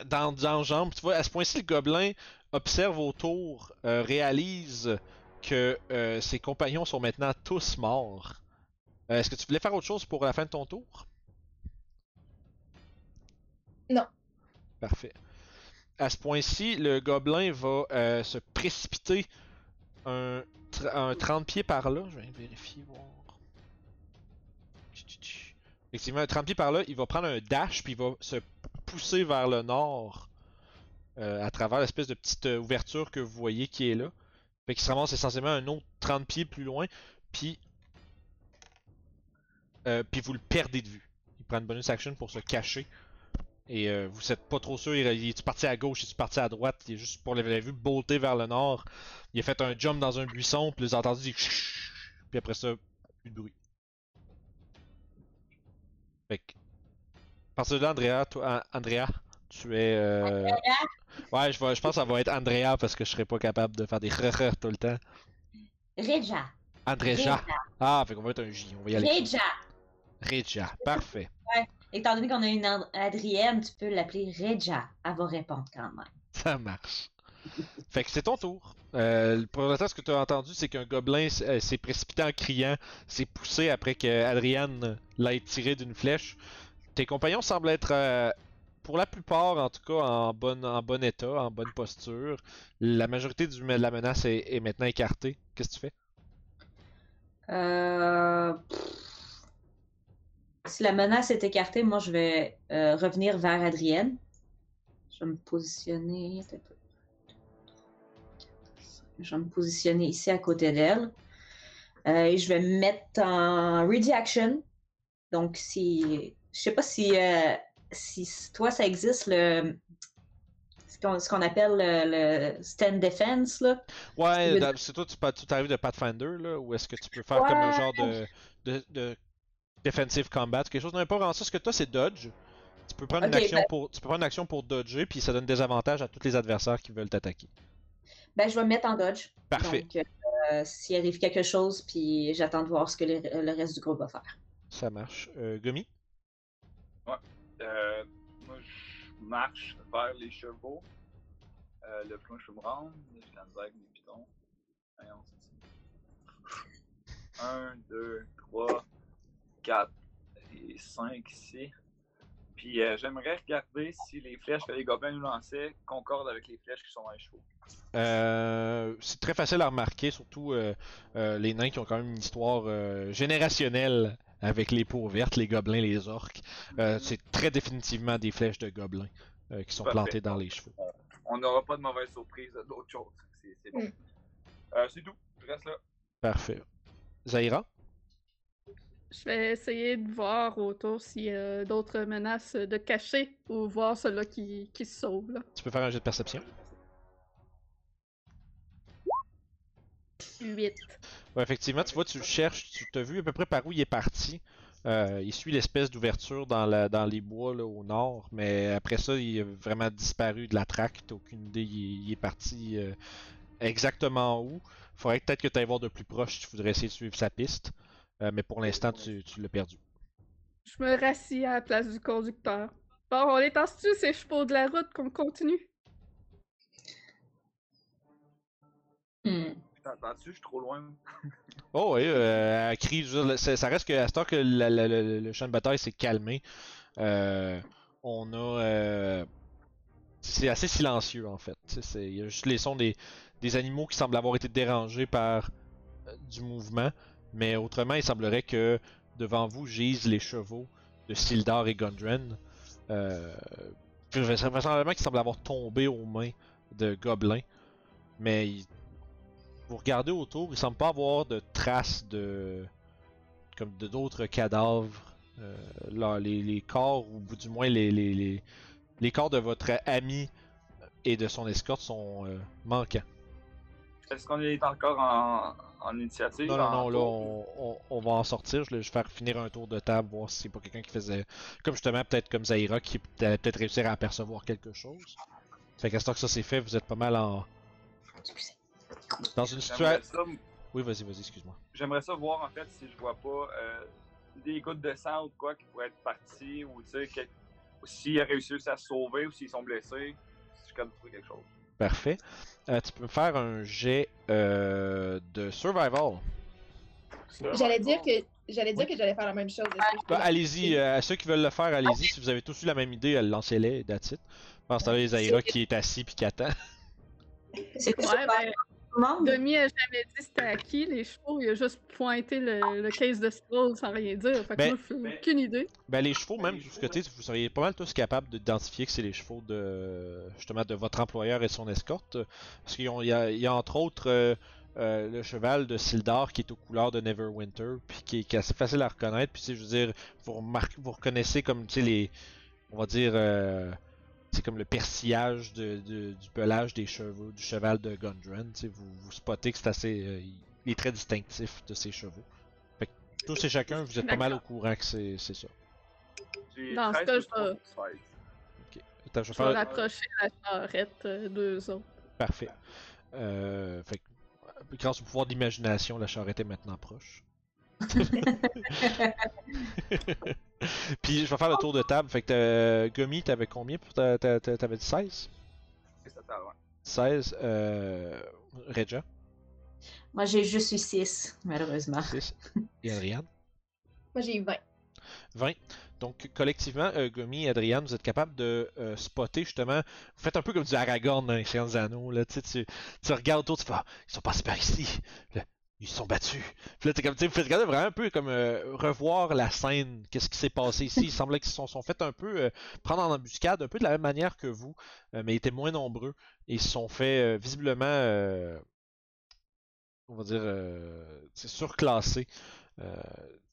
dans, dans jambe, tu vois, à ce point-ci, le gobelin observe autour, euh, réalise que euh, ses compagnons sont maintenant tous morts. Euh, Est-ce que tu voulais faire autre chose pour la fin de ton tour? Non. Parfait. À ce point-ci, le gobelin va se précipiter un, un 30 pieds par là. Je vais vérifier, voir. Effectivement, un 30 pieds par là, il va prendre un dash puis il va se pousser vers le nord euh, à travers l'espèce de petite euh, ouverture que vous voyez qui est là. Fait qu'il se ramasse essentiellement un autre 30 pieds plus loin, puis euh, puis vous le perdez de vue. Il prend une bonus action pour se cacher. Et vous êtes pas trop sûr, il, il est parti à gauche, il est parti à droite, il est juste pour l'avez vu bolter vers le nord. Il a fait un jump dans un buisson, puis vous avez entendu des puis après ça, plus de bruit. Fait que, là, Andrea, toi, An- Andrea, tu es. euh, Ouais, je, vais- je pense que ça va être Andrea parce que je serais pas capable de faire des rrr tout le temps. Reja. Andrea. Ah, fait qu'on va être un J, on va y aller. Reja. Regia, parfait. Étant donné qu'on a une Ad- Adrienne, tu peux l'appeler Reja. Elle va répondre quand même. Ça marche. Fait que c'est ton tour. Euh, pour l'instant, ce que tu as entendu, c'est qu'un gobelin euh, s'est précipité en criant, s'est poussé après que Adrienne l'ait tiré d'une flèche. Tes compagnons semblent être, euh, pour la plupart en tout cas, en bon, en bon état, en bonne posture. La majorité du, de la menace est, est maintenant écartée. Qu'est-ce que tu fais? Euh... pff. Si la menace est écartée, moi je vais euh, revenir vers Adrienne. Je vais me positionner. attends un peu. Je vais me positionner ici à côté d'elle. Euh, et je vais me mettre en ready action. Donc si. Je sais pas si, euh, si toi ça existe le. Ce qu'on ce qu'on appelle le, le stand defense là. Ouais, Le- c'est toi, tu, tu t'arrives de Pathfinder, là, ou est-ce que tu peux faire comme un genre de, de, de defensive combat, quelque chose? Non, pas vraiment ça? Ce que toi, c'est dodge. Tu peux prendre une action ben- pour, tu peux prendre une action pour dodger, puis ça donne des avantages à tous les adversaires qui veulent t'attaquer. Ben, je vais me mettre en dodge. Parfait. Donc, euh, s'il arrive quelque chose, puis j'attends de voir ce que le, le reste du groupe va faire. Ça marche. Euh, Gummy? Euh, moi, je marche vers les chevaux. Euh, le plus loin je me rendre. J'ai la misère avec les pitons. Voyons, c'est ça. 1, 2, 3, 4 et 5 ici. Puis euh, j'aimerais regarder si les flèches que les gobelins nous lançaient concordent avec les flèches qui sont dans les chevaux. Euh, c'est très facile à remarquer, surtout euh, euh, les nains qui ont quand même une histoire euh, générationnelle avec les peaux vertes, les gobelins, les orques. Euh, c'est très définitivement des flèches de gobelins euh, qui sont Parfait. plantées dans les chevaux. On n'aura pas de mauvaise surprise d'autre chose. C'est c'est bon. Mm. Euh, c'est tout. Je reste là. Parfait. Zaira? Je vais essayer de voir autour s'il y a d'autres menaces de cachet ou voir ceux-là qui, qui se sauvent. Là. Tu peux faire un jet de perception? 8. Ouais, effectivement, tu vois, tu le cherches, tu t'as vu à peu près par où il est parti. Euh, il suit l'espèce d'ouverture dans, la, dans les bois là, au nord, mais après ça, il a vraiment disparu de la traque. T'as aucune idée, il, est- il est parti euh, exactement où. Faudrait peut-être que tu ailles voir de plus proche si tu voudrais essayer de suivre sa piste. Euh, mais pour l'instant, tu, tu l'as perdu. Je me rassis à la place du conducteur. Bon, on les tasse-tu ces chevaux de la route qu'on continue? Hmm. T'entends-tu? Je suis trop loin. Oh oui, euh, elle crie. ça reste que à ce temps que la- la- la- le champ de bataille s'est calmé, euh, on a. euh, c'est assez silencieux en fait. Il y a juste les sons des, des animaux qui semblent avoir été dérangés par euh, du mouvement, mais autrement, il semblerait que devant vous gisent les chevaux de Sildar et Gundren. Euh, vraisemblablement qu'ils semblent avoir tombé aux mains de gobelins, mais vous regardez autour, il semble pas avoir de traces de comme de d'autres cadavres. Euh, là, les, corps, ou du moins les, les, les corps de votre ami et de son escorte sont euh, manquants. Est-ce qu'on est encore en, en initiative? Non, non, non, là, on, on- on va en sortir. Je vais faire finir un tour de table, voir si c'est pas quelqu'un qui faisait. Comme justement, peut-être comme Zaira, qui allait peut-être réussir à apercevoir quelque chose. Fait qu'à ce temps que ça c'est fait, vous êtes pas mal en. Dans une situation. ça, Oui, vas-y, vas-y, excuse-moi. j'aimerais ça voir en fait si je vois pas euh, des gouttes de sang ou de quoi qui pourraient être partis ou tu sais quel- s'ils a réussi à se sauver ou s'ils sont blessés. Si je peux trouver quelque chose. Parfait. Euh, tu peux me faire un jet euh, de survival. J'allais dire que j'allais dire que j'allais faire la même chose. Bah, allez-y, euh, à ceux qui veulent le faire, allez-y. Si vous avez tous eu la même idée, lancez-les, that's it. Pendant ce temps-là, les Zaira qui est assis puis qui attend. C'est Ouais, quoi ben, monde? Demi a jamais dit c'était à qui les chevaux, il a juste pointé le, le case de scroll sans rien dire. Fait que Ben- moi, j'ai aucune idée. Ben, les chevaux, même ce côté, vous seriez pas mal tous capables d'identifier que c'est les chevaux de justement de votre employeur et son escorte. Parce qu'il y, a- y entre autres euh, euh, le cheval de Sildar qui est aux couleurs de Neverwinter, puis qui est, qui est assez facile à reconnaître. Puis, je veux dire, vous, remarquez, vous reconnaissez comme, tu sais, les. On va dire. euh, c'est comme le persillage de, de- du pelage des chevaux, du cheval de Gundren. Vous, vous spottez que c'est assez. euh, il est très distinctif de ces chevaux. Fait que tous et chacun, vous êtes pas mal au courant que c'est c'est ça. Dans ce 13 cas, je trois, vais- c'est 16. Attends, je vais faire- rapprocher la charrette euh, d'eux autres. Parfait. Euh, fait que, grâce au pouvoir d'imagination, la charrette est maintenant proche. Puis je vais faire le tour de table. Fait que euh, Gummy, t'avais combien pour ta, ta- ta- T'avais dit 16 C'est total, ouais. 16. Euh, Regia, Moi, j'ai juste eu 6, malheureusement. 6. Et Adriane, Moi, j'ai eu 20. 20. Donc collectivement, euh, Gummy et Adriane, vous êtes capables de euh, spotter justement. Vous faites un peu comme du Aragorn dans les Seigneur des Anneaux. Là, tu, sais, tu, tu regardes autour, tu fais Ah, Ils sont passés par ici. Là, ils se sont battus. Puis là, t'es vraiment un peu comme euh, revoir la scène, qu'est-ce qui s'est passé ici. Il semblait qu'ils se sont, fait un peu euh, prendre en embuscade, un peu de la même manière que vous, euh, mais ils étaient moins nombreux. Et ils se sont fait euh, visiblement, on va dire, c'est surclassé. Euh,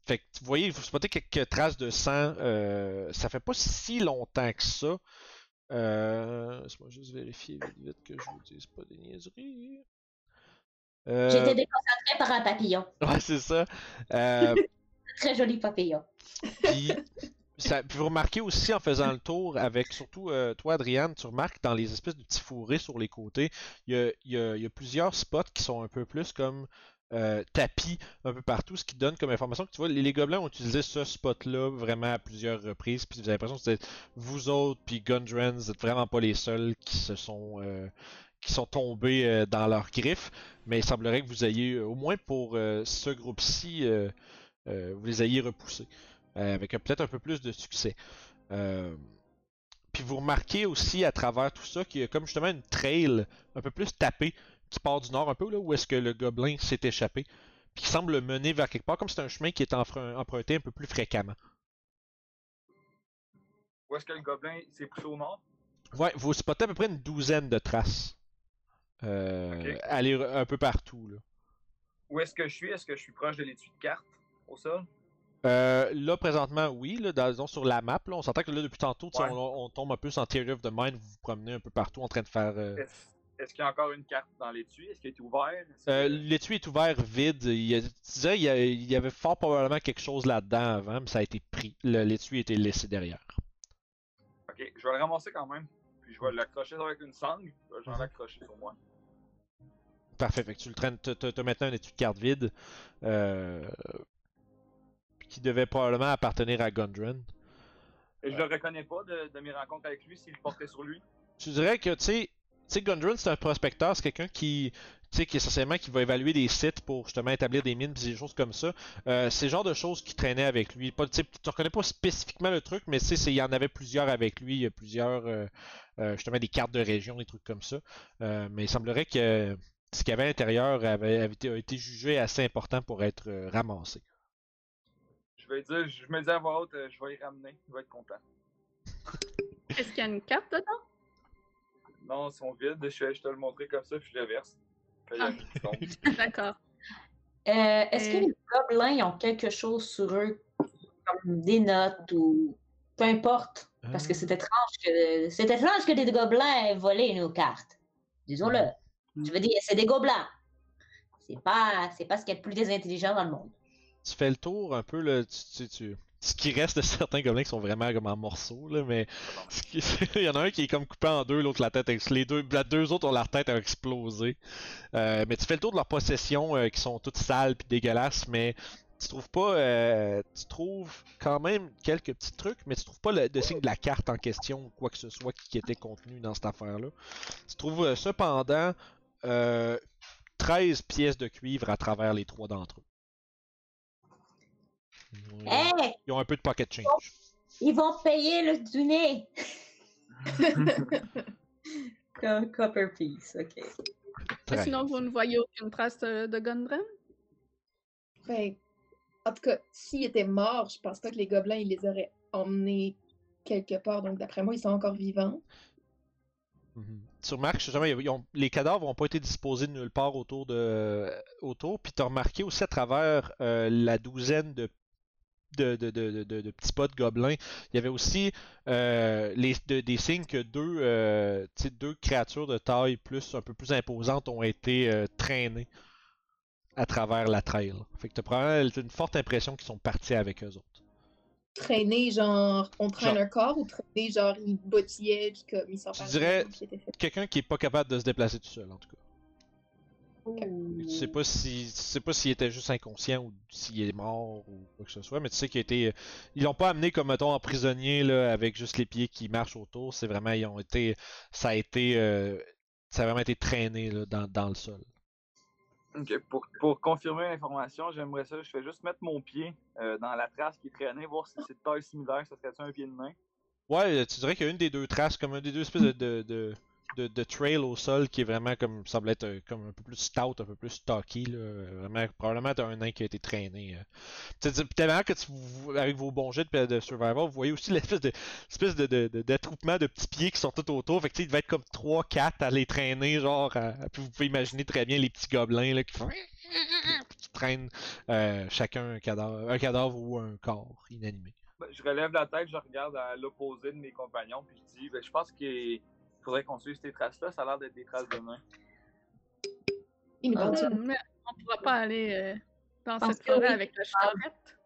fait que vous voyez, vous spottez quelques traces de sang. ça fait pas si longtemps que ça. Laisse-moi juste vérifier vite, vite que je vous dise pas des niaiseries. Euh, J'étais déconcentrée par un papillon. Ouais, c'est ça. Euh, Très joli papillon. puis, ça- puis vous remarquez aussi en faisant le tour avec, surtout euh, toi, Adriane, tu remarques dans les espèces de petits fourrés sur les côtés, il y a, il y a- il y a plusieurs spots qui sont un peu plus comme euh, tapis un peu partout, ce qui donne comme information que tu vois, les, les gobelins ont utilisé ce spot-là vraiment à plusieurs reprises, puis vous avez l'impression que c'est vous autres, puis Gundren, vous êtes vraiment pas les seuls qui se sont. Qui sont tombés euh, dans leurs griffes, mais il semblerait que vous ayez, euh, au moins pour euh, ce groupe-ci, vous les ayez repoussés, avec peut-être un peu plus de succès. Puis vous remarquez aussi à travers tout ça qu'il y a comme justement une trail un peu plus tapée qui part du nord un peu, là, où est-ce que le gobelin s'est échappé, puis qui semble le mener vers quelque part, comme c'est un chemin qui est emprunté un peu plus fréquemment. Où est-ce que le gobelin s'est poussé au nord? Ouais, vous spottez à peu près une douzaine de traces. Euh, Ok. aller un peu partout. Là. Où est-ce que je suis? Est-ce que je suis proche de l'étui de carte au sol? Euh, là, présentement, oui, là, dans- sur la map, là, on s'entend que là, depuis tantôt, Ouais. on, on tombe un peu sans Theory of the Mind, vous vous promenez un peu partout en train de faire. euh, Est-ce qu'il y a encore une carte dans l'étui? Est-ce qu'il est ouvert? Que- Euh, L'étui est ouvert vide. Il y, a, tu disais, il y, avait fort probablement quelque chose là-dedans avant, mais ça a été pris. L'étui a été laissé derrière. Ok, je vais le ramasser quand même. Puis je vais l'accrocher avec une sangle. Je vais l'accrocher sur moi. Parfait, fait que tu le traînes. T'as t'as- t'as maintenant un étui de carte vide. euh, qui devait probablement appartenir à Gundren. Et je le reconnais pas de, de mes rencontres avec lui s'il portait sur lui. Tu dirais que, tu sais, tu sais, Gundren, c'est un prospecteur, c'est quelqu'un qui, tu sais, qui essentiellement qui va évaluer des sites pour justement établir des mines pis des choses comme ça. Euh, c'est le genre de choses qui traînaient avec lui. Pas, tu tu reconnais pas spécifiquement le truc, mais tu sais, il y en avait plusieurs avec lui. Il y a plusieurs, euh, euh, justement, des cartes de région, des trucs comme ça. Euh, mais il semblerait que ce qu'il y avait à l'intérieur avait, avait été, a été jugé assez important pour être euh, ramassé. Je vais dire, je me dis à voix haute, euh, je vais y ramener. Il va être content. Est-ce qu'il y a une carte dedans? Non, ils sont vides. Je vais je te le montrer comme ça, puis je le verse. Ah. D'accord. Euh, Est-ce que les gobelins ont quelque chose sur eux, comme des notes ou peu importe? Parce que c'est étrange que c'est étrange que des gobelins aient volé nos cartes. Disons-le. Je veux dire, c'est des gobelins. C'est pas, c'est pas ce qu'il y a de plus désintelligent dans le monde. tu fais le tour un peu, là, tu, tu, tu- ce qui reste de certains gobelins qui sont vraiment comme en morceaux, là, mais ce qui- il y en a un qui est comme coupé en deux, l'autre la tête, les deux, la deux autres ont leur tête a explosé. Euh, mais tu fais le tour de leurs possessions euh, qui sont toutes sales puis dégueulasses, mais tu trouves pas, euh, tu trouves quand même quelques petits trucs, mais tu trouves pas le, de signe de la carte en question ou quoi que ce soit qui était contenu dans cette affaire-là. Tu trouves euh, cependant euh, 13 pièces de cuivre à travers les trois d'entre eux. Ils ont- Hey, ils ont un peu de pocket change. ils vont payer le dîner! Comme Copper Piece, ok. Très Sinon, vous ne voyez aucune trace de, de Gundren? Ben, en tout cas, s'ils étaient morts, je pense pas que les gobelins, ils les auraient emmenés quelque part. Donc, d'après moi, ils sont encore vivants. Mhm. Tu remarques, justement, les cadavres n'ont pas été disposés de nulle part autour de. Puis tu as remarqué aussi à travers euh, la douzaine de, petits pas de gobelins, il y avait aussi euh, des signes que deux, euh, deux créatures de taille plus un peu plus imposantes ont été traînées à travers la trail. Fait que tu as probablement une forte impression qu'ils sont partis avec eux autres. Traîner, genre, on traîne Genre- un corps ou traîner, genre, ils boutillaient, puis comme ils sont Tu dirais- qui était fait. Quelqu'un qui est pas capable de se déplacer tout seul, en tout cas. Ouh. Tu sais pas si tu sais pas s'il était juste inconscient ou s'il est mort ou quoi que ce soit, mais tu sais qu'il a été ils l'ont pas amené comme mettons en prisonnier là avec juste les pieds qui marchent autour, c'est vraiment ils ont été ça a été euh, ça a vraiment été traîné là, dans, dans le sol. Pour, pour confirmer l'information, j'aimerais ça. Je fais juste mettre mon pied euh, dans la trace qui traînait, voir si c'est de taille similaire. Ça serait-tu un pied de main? Ouais, tu dirais qu'il y a une des deux traces comme un des deux espèces de de, de, de- de trail au sol qui est vraiment comme semble être euh, comme un peu plus stout, un peu plus stocky là, vraiment probablement t'as un nain qui a été traîné. euh. Tellement que tu, avec vos bons jets de, de survival, vous voyez aussi l'espèce de espèce de, de, de- d'attroupement de petits pieds qui sont tout autour. Fait que il devait être comme 3-4 à les traîner, genre. puis vous pouvez imaginer très bien les petits gobelins là, qui font qui traînent euh, chacun un cadavre, un cadavre ou un corps inanimé. Ben, je relève la tête, je regarde à l'opposé de mes compagnons, puis je dis ben, Je pense qu'il faudrait qu'on suive ces traces-là. Ça a l'air d'être des traces de main. Nous Ah. on ne pourra pas aller euh, dans Pense cette forêt avec la charrette.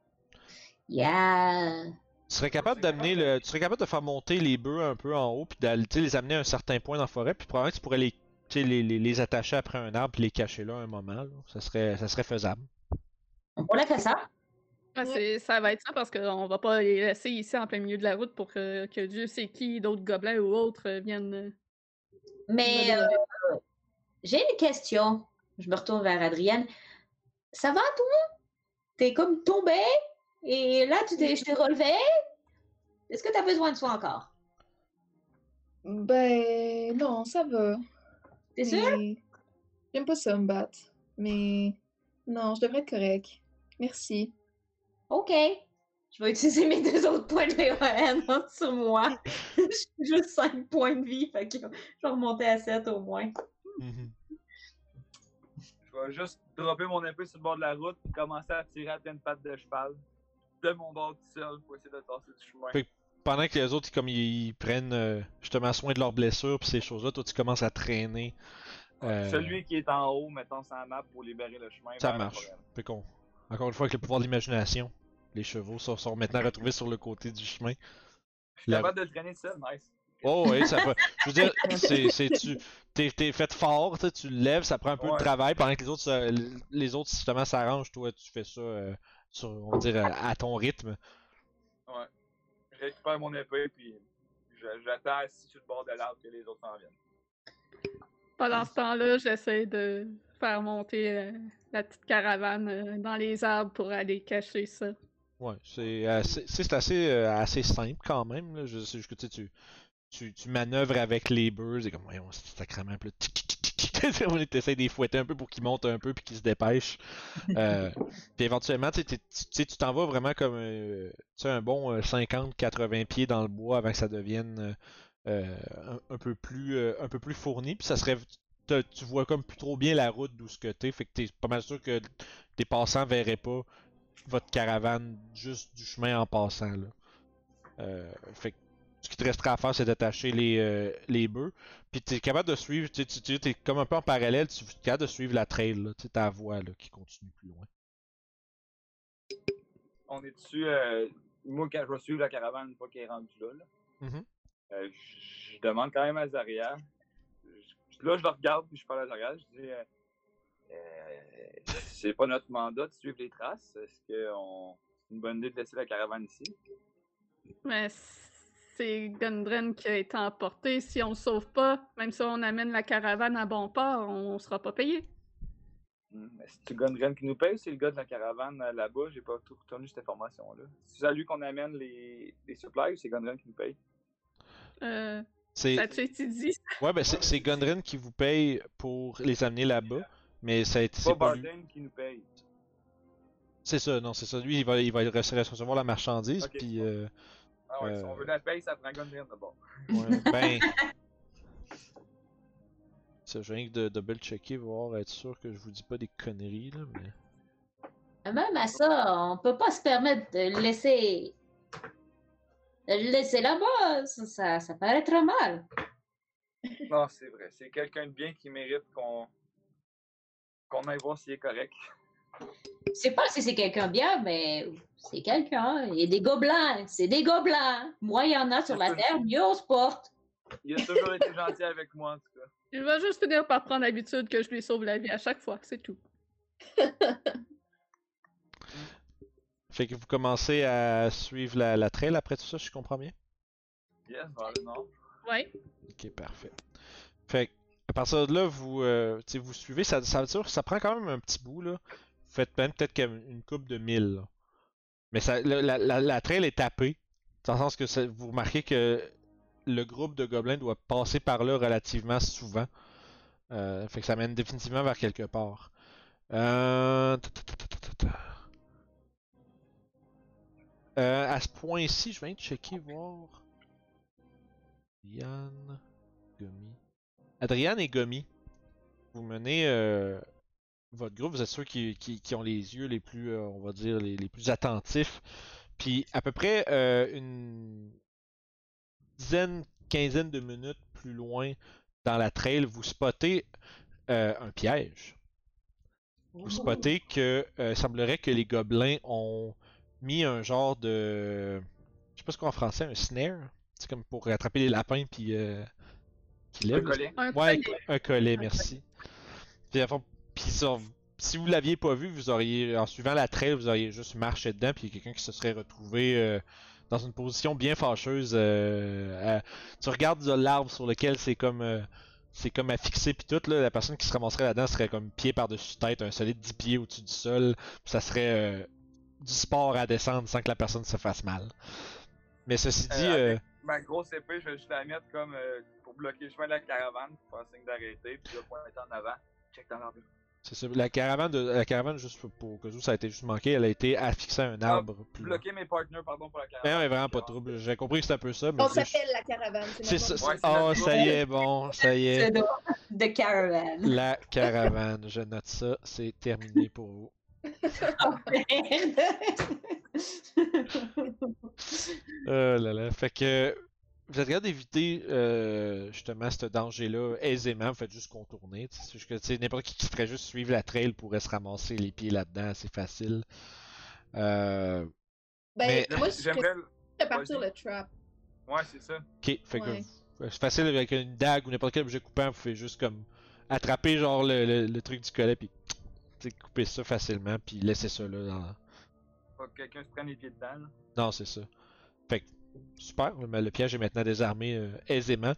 Yeah! Tu serais capable d'amener le, tu serais capable de faire monter les bœufs un peu en haut puis d'aller les amener à un certain point dans la forêt puis probablement que tu pourrais les, les, les, les attacher après un arbre puis les cacher là un moment. là. Ça serait, ça serait faisable. On pourrait faire ça? Ah, c'est- Ça va être ça parce qu'on va pas les laisser ici en plein milieu de la route pour que, que Dieu sait qui, d'autres gobelins ou autres, euh, viennent. euh, Mais euh, j'ai une question. Je me retourne vers Adrienne. Ça va, toi? T'es comme tombé et là, tu t'es, je t'ai relevé. Est-ce que t'as besoin de soin encore? Ben, non, ça va. T'es sûr? J'aime pas ça me battre. Mais non, je devrais être correct. Merci. OK. Je vais utiliser mes deux autres points de VON sur moi. J'ai juste 5 points de vie, fait que je vais remonter à 7 au moins. Mhm. Je vais juste dropper mon épée sur le bord de la route, puis commencer à tirer à pleine patte de cheval. de mon bord tout seul pour essayer de passer du chemin. Fait- Pendant que les autres, ils, comme, ils, ils prennent euh, justement soin de leurs blessures pis ces choses-là, toi, tu commences à traîner. euh, Celui qui est en haut, mettons sa map pour libérer le chemin. Ça la marche. Fait qu'on- Encore une fois, avec le pouvoir de l'imagination, les chevaux sont, sont maintenant retrouvés sur le côté du chemin. Je suis La- capable de le traîner seul, nice. Oh oui, ça peut. Je veux dire, c'est, c'est tu, t'es, t'es fait fort, tu le lèves, ça prend un peu de travail pendant que les autres, se- les autres justement s'arrangent. Toi, tu fais ça, euh, sur, on va dire, à, ton rythme. Ouais. Je récupère mon épée, puis je- j'attends assis sur le bord de l'arbre que les autres s'en viennent. Pendant ce temps-là, j'essaie de faire monter euh, la petite caravane euh, dans les arbres pour aller cacher ça. Ouais, c'est assez, c'est c'est assez, euh, assez simple quand même. Là. Je sais que tu, tu, tu, manœuvres avec les birds et comme, voyons, c'est sacrément un peu. essaie de les fouetter un peu pour qu'ils montent un peu puis qu'ils se dépêchent. Euh, puis éventuellement, tu t'en vas vraiment comme euh, un bon euh, 50-80 pieds dans le bois avant que ça devienne euh, euh, un, un peu plus, euh, un peu plus fourni. Puis ça serait. Tu vois comme plus trop bien la route d'où ce que t'es. Fait que t'es pas mal sûr que tes passants verraient pas votre caravane juste du chemin en passant. Là. Euh, fait que ce qui te restera à faire, c'est d'attacher les, euh, les bœufs. Puis tu es capable de suivre, tu t'es comme un peu en parallèle, tu es capable de suivre la trail, là, ta voie là, qui continue plus loin. On est dessus. euh, moi, quand je vais suivre la caravane une fois qu'elle est rendue là, là, Mhm. euh, je je demande quand même à Zaria. Je- Là, je le regarde, puis je parle à Zaria. Je dis euh, euh, c'est pas notre mandat de suivre les traces. Est-ce que on- c'est une bonne idée de laisser la caravane ici? Mais c'est Gundren qui a été emporté. Si on le sauve pas, même si on amène la caravane à bon port, on sera pas payé. Hmm, C'est-tu Gundren qui nous paye ou c'est le gars de la caravane euh, là-bas? J'ai pas tout retenu cette information-là. C'est à lui qu'on amène les, les supplies ou c'est Gundren qui nous paye? Euh, C'est ça dit? ouais, ben c'est c'est Gundren qui vous paye pour les amener là-bas, mais ça a été C'est c'est pas pas lui. Barden qui nous paye. C'est ça, non, c'est ça. Lui, il va, il va rece- recevoir la marchandise, puis euh, Ah ouais, si Euh. on veut la paye, ça prend Gundren d'abord. ouais, ben. Ça, je viens que de double-checker, voir, être sûr que je vous dis pas des conneries, là, mais. Même à ça, on peut pas se permettre de le laisser. De le laisser là-bas. Ça, ça, ça paraît très mal. Non, c'est vrai. C'est quelqu'un de bien qui mérite qu'on qu'on aille voir s'il est correct. Je sais pas si c'est quelqu'un bien, mais c'est quelqu'un. Il y a des gobelins. C'est des gobelins. Moi, il y en a sur la terre, mieux on se porte. Il a toujours été gentil avec moi, en tout cas. Il va juste finir par prendre l'habitude que je lui sauve la vie à chaque fois, c'est tout. Fait que vous commencez à suivre la, la trail après tout ça, je comprends bien? Yes, vers le nord. Ouais. Ok, parfait. Fait que, à partir de là, vous, euh, tu sais, vous suivez, ça, ça ça prend quand même un petit bout, là. Vous faites même peut-être une coupe de mille, là. Mais ça, la, la, la, la trail est tapée. Dans le sens que ça- vous remarquez que le groupe de gobelins doit passer par là relativement souvent. Euh, fait que ça mène définitivement vers quelque part. Euh... Euh, à ce point-ci, je viens de checker voir. Yann, Gomi. Adriane et Gomi, vous menez euh, votre groupe, vous êtes ceux qui, qui, qui ont les yeux les plus, euh, on va dire, les, les plus attentifs. Puis à peu près une dizaine, quinzaine de minutes plus loin dans la trail, vous spottez un piège. Vous spottez que semblerait que les gobelins ont mis un genre de. Je sais pas ce qu'on en français, un snare. C'est comme pour attraper les lapins puis euh, qui Un collet. Un Ouais, collier. un collet, merci. Puis, à fond- puis si vous l'aviez pas vu, vous auriez, en suivant la trail, vous auriez juste marché dedans, puis quelqu'un qui se serait retrouvé euh, dans une position bien fâcheuse. euh, à- tu regardes l'arbre sur lequel c'est comme, euh, c'est comme affixé, puis tout, là, la personne qui se ramasserait là-dedans serait comme pied par-dessus tête, un solide 10 pieds au-dessus du sol, puis ça serait euh, du sport à descendre sans que la personne se fasse mal. Mais ceci dit, Euh, euh, avec Ma grosse épée, je vais juste la mettre comme euh, pour bloquer le chemin de la caravane, pour faire signe d'arrêter, puis le pointer en avant. Check dans l'arbre. c'est ça, la caravane, de, la caravane juste pour, pour que ça a été juste manqué, elle a été affixée à un Ah, arbre. plus loin. Bloquer mes partners, pardon, pour la Mais caravane. non, mais vraiment pas de trouble. J'ai compris que c'était un peu ça, mais On s'appelle la caravane. C'est ça. Ouais, Oh, ça y est, bon, ça y est. De, de caravan. La caravane, je note ça, c'est terminé pour vous. Oh là là. Fait que vous êtes capable d'éviter euh, justement ce danger-là aisément. Vous faites juste contourner. C'est n'importe qui qui ferait juste suivre la trail pourrait se ramasser les pieds là-dedans. C'est facile. Euh, Ben, Mais- moi, J'aimerais. partir vas-y. le trap. Ouais, c'est ça. ok. Fait que Ouais. c'est facile avec une dague ou n'importe quel objet coupant. Vous pouvez juste comme attraper genre le, le- le truc du collet puis couper ça facilement puis laisser ça là. dans- Pas que quelqu'un se prenne les pieds dedans. là. Non, c'est ça. Fait que, super, mais le piège est maintenant désarmé euh, aisément.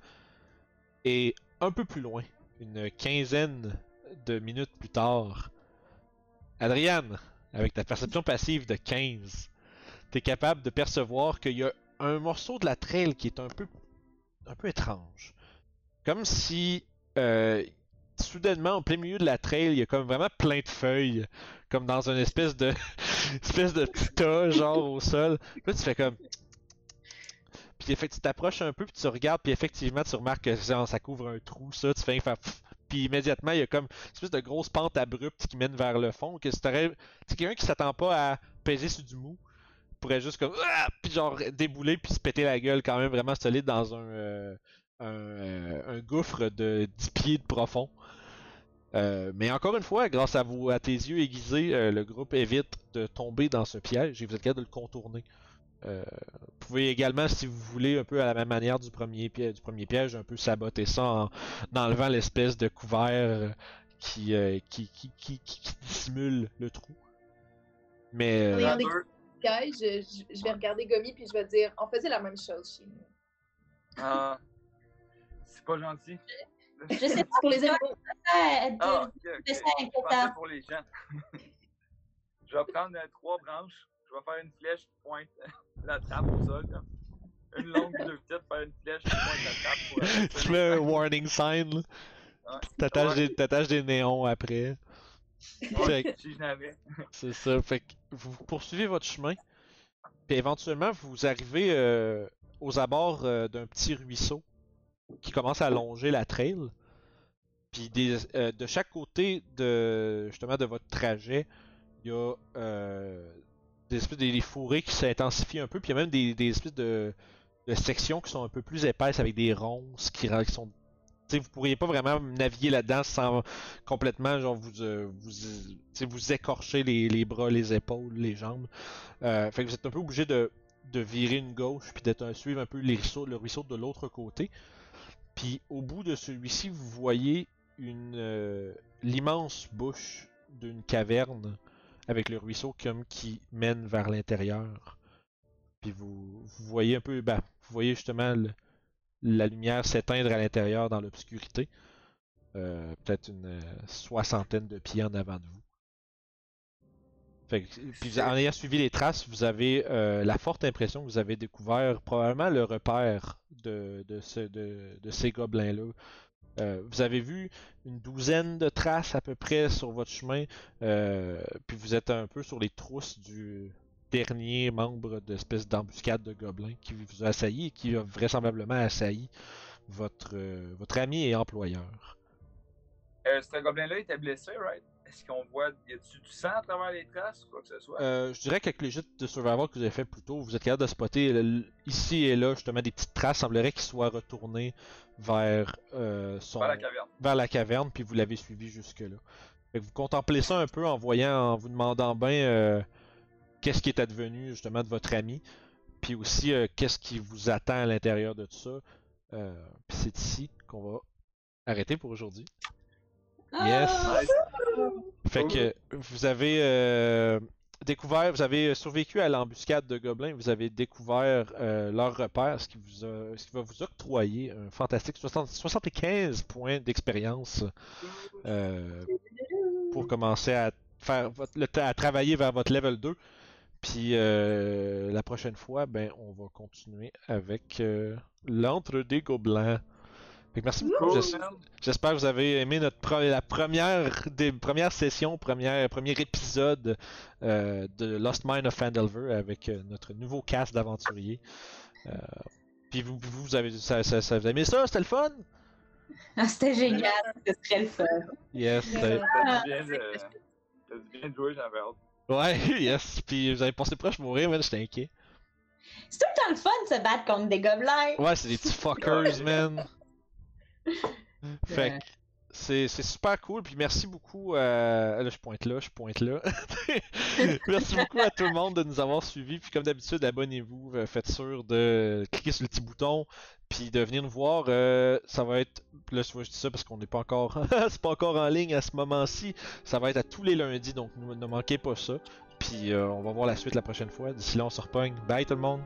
Et un peu plus loin, une quinzaine de minutes plus tard, Adriane, avec ta perception passive de 15, t'es capable de percevoir qu'il y a un morceau de la trail qui est un peu, un peu étrange. Comme si, euh, soudainement, en plein milieu de la trail, il y a comme vraiment plein de feuilles, comme dans une espèce de, espèce de tas, genre au sol. Là, tu fais comme. Puis tu t'approches un peu, puis tu regardes, puis effectivement, tu remarques que ça couvre un trou, ça. Tu fais faire. Puis immédiatement, il y a comme une espèce de grosse pente abrupte qui mène vers le fond. Que si. C'est quelqu'un qui s'attend pas à peser sur du mou, pourrait juste comme. Ah! Puis genre débouler, puis se péter la gueule quand même vraiment solide dans un. euh, un, euh, un gouffre de 10 pieds de profond. Euh, mais encore une fois, grâce à, vous, à tes yeux aiguisés, euh, le groupe évite de tomber dans ce piège et vous êtes capable de le contourner. Euh, vous pouvez également, si vous voulez, un peu à la même manière du premier, piège, du premier piège, un peu saboter ça en, en enlevant l'espèce de couvert qui, euh, qui, qui, qui, qui- qui dissimule le trou. Mais euh, Regardez. Je vais regarder Gomi puis je vais dire on faisait la même chose chez nous. Ah. C'est pas gentil. Je sais pas Pour les dit- Ah, ok, ok. c'est ça, Je pour les gens. je vais prendre euh, trois branches. Je vais faire une flèche qui pointe la trappe au sol. comme. Une longue deux petites, faire une flèche qui pointe la trappe pour euh, tu fais un warning sign, là. Ouais. T'attaches Ouais. des, t'attaches des néons après. Ouais, si. C'est ça. Fait que vous poursuivez votre chemin. Puis éventuellement, vous arrivez euh, aux abords euh, d'un petit ruisseau qui commence à longer la trail. Puis euh, de chaque côté de justement de votre trajet, il y a euh, des espèces de des fourrés qui s'intensifient un peu. Puis il y a même des, espèces de, sections qui sont un peu plus épaisses avec des ronces qui, qui sont. Tu sais, vous pourriez pas vraiment naviguer là-dedans sans complètement genre vous euh, vous, vous écorcher les, bras, les épaules, les jambes. Fait que vous êtes un peu obligé de, de virer une gauche puis d'être un- suivre un peu les ruisseaux, le ruisseau de l'autre côté. Puis au bout de celui-ci, vous voyez euh, l'immense bouche d'une caverne avec le ruisseau comme qui mène vers l'intérieur. Puis vous, voyez un peu, ben, vous voyez justement la lumière s'éteindre à l'intérieur dans l'obscurité. Euh, Peut-être une euh, soixantaine de pieds en avant de vous. Fait que- puis vous- en ayant suivi les traces, vous avez euh, la forte impression que vous avez découvert probablement le repère de, de, ce- de- de ces gobelins-là. Euh, vous avez vu une douzaine de traces à peu près sur votre chemin, euh, puis vous êtes un peu sur les trousses du dernier membre d'espèce d'embuscade de gobelins qui vous a assailli et qui a vraisemblablement assailli votre, euh, votre ami et employeur. Euh, ce gobelin-là était blessé, right? Est-ce qu'on voit. Y a-tu du sang à travers les traces ou quoi que ce soit? Euh, je dirais qu'avec les jets de survival que vous avez fait plus tôt, vous êtes capable de spotter ici et là justement des petites traces. semblerait qu'il soit retourné vers euh, son Vers la caverne. vers la caverne, puis vous l'avez suivi jusque-là. Fait que vous contemplez ça un peu en voyant, en vous demandant bien euh, qu'est-ce qui est advenu justement de votre ami, puis aussi euh, qu'est-ce qui vous attend à l'intérieur de tout ça. Puis c'est ici qu'on va arrêter pour aujourd'hui. Yes. Ah! Fait que vous avez euh, découvert, vous avez survécu à l'embuscade de gobelins, vous avez découvert euh, leur repère, ce qui, vous a- ce qui va vous octroyer un fantastique 60 75 points d'expérience euh, pour commencer à faire votre- le, à travailler vers votre level 2. Puis euh, la prochaine fois, ben on va continuer avec euh, l'entre des gobelins. Fait que merci beaucoup. J'espère que vous avez aimé notre pre- la première des premières sessions, première, premier épisode euh, de Lost Mine of Fandelver avec euh, notre nouveau cast d'aventuriers. Euh, puis vous, vous, vous avez ça, ça, ça- vous avez aimé ça, c'était le fun? Ah, C'était génial, c'était très le fun. Yes. C'était- T'as du bien bien jouer, j'avais hâte. Ouais, yes. Puis vous avez passé proche mourir, man, j'étais inquiet. C'est tout le temps le fun de se battre contre des gobelins. Ouais, c'est des petits fuckers, man. Fait que c'est super cool, puis merci beaucoup à... Là, je pointe là, je pointe là. merci beaucoup à tout le monde de nous avoir suivis, puis comme d'habitude, abonnez-vous, euh, faites sûr de cliquer sur le petit bouton, puis de venir nous voir. euh, ça va être, là, je dis ça parce qu'on n'est pas encore, c'est pas encore en ligne à ce moment-ci. Ça va être à tous les lundis, donc ne manquez pas ça. Puis euh, on va voir la suite la prochaine fois. D'ici là, on se repogne. Bye tout le monde!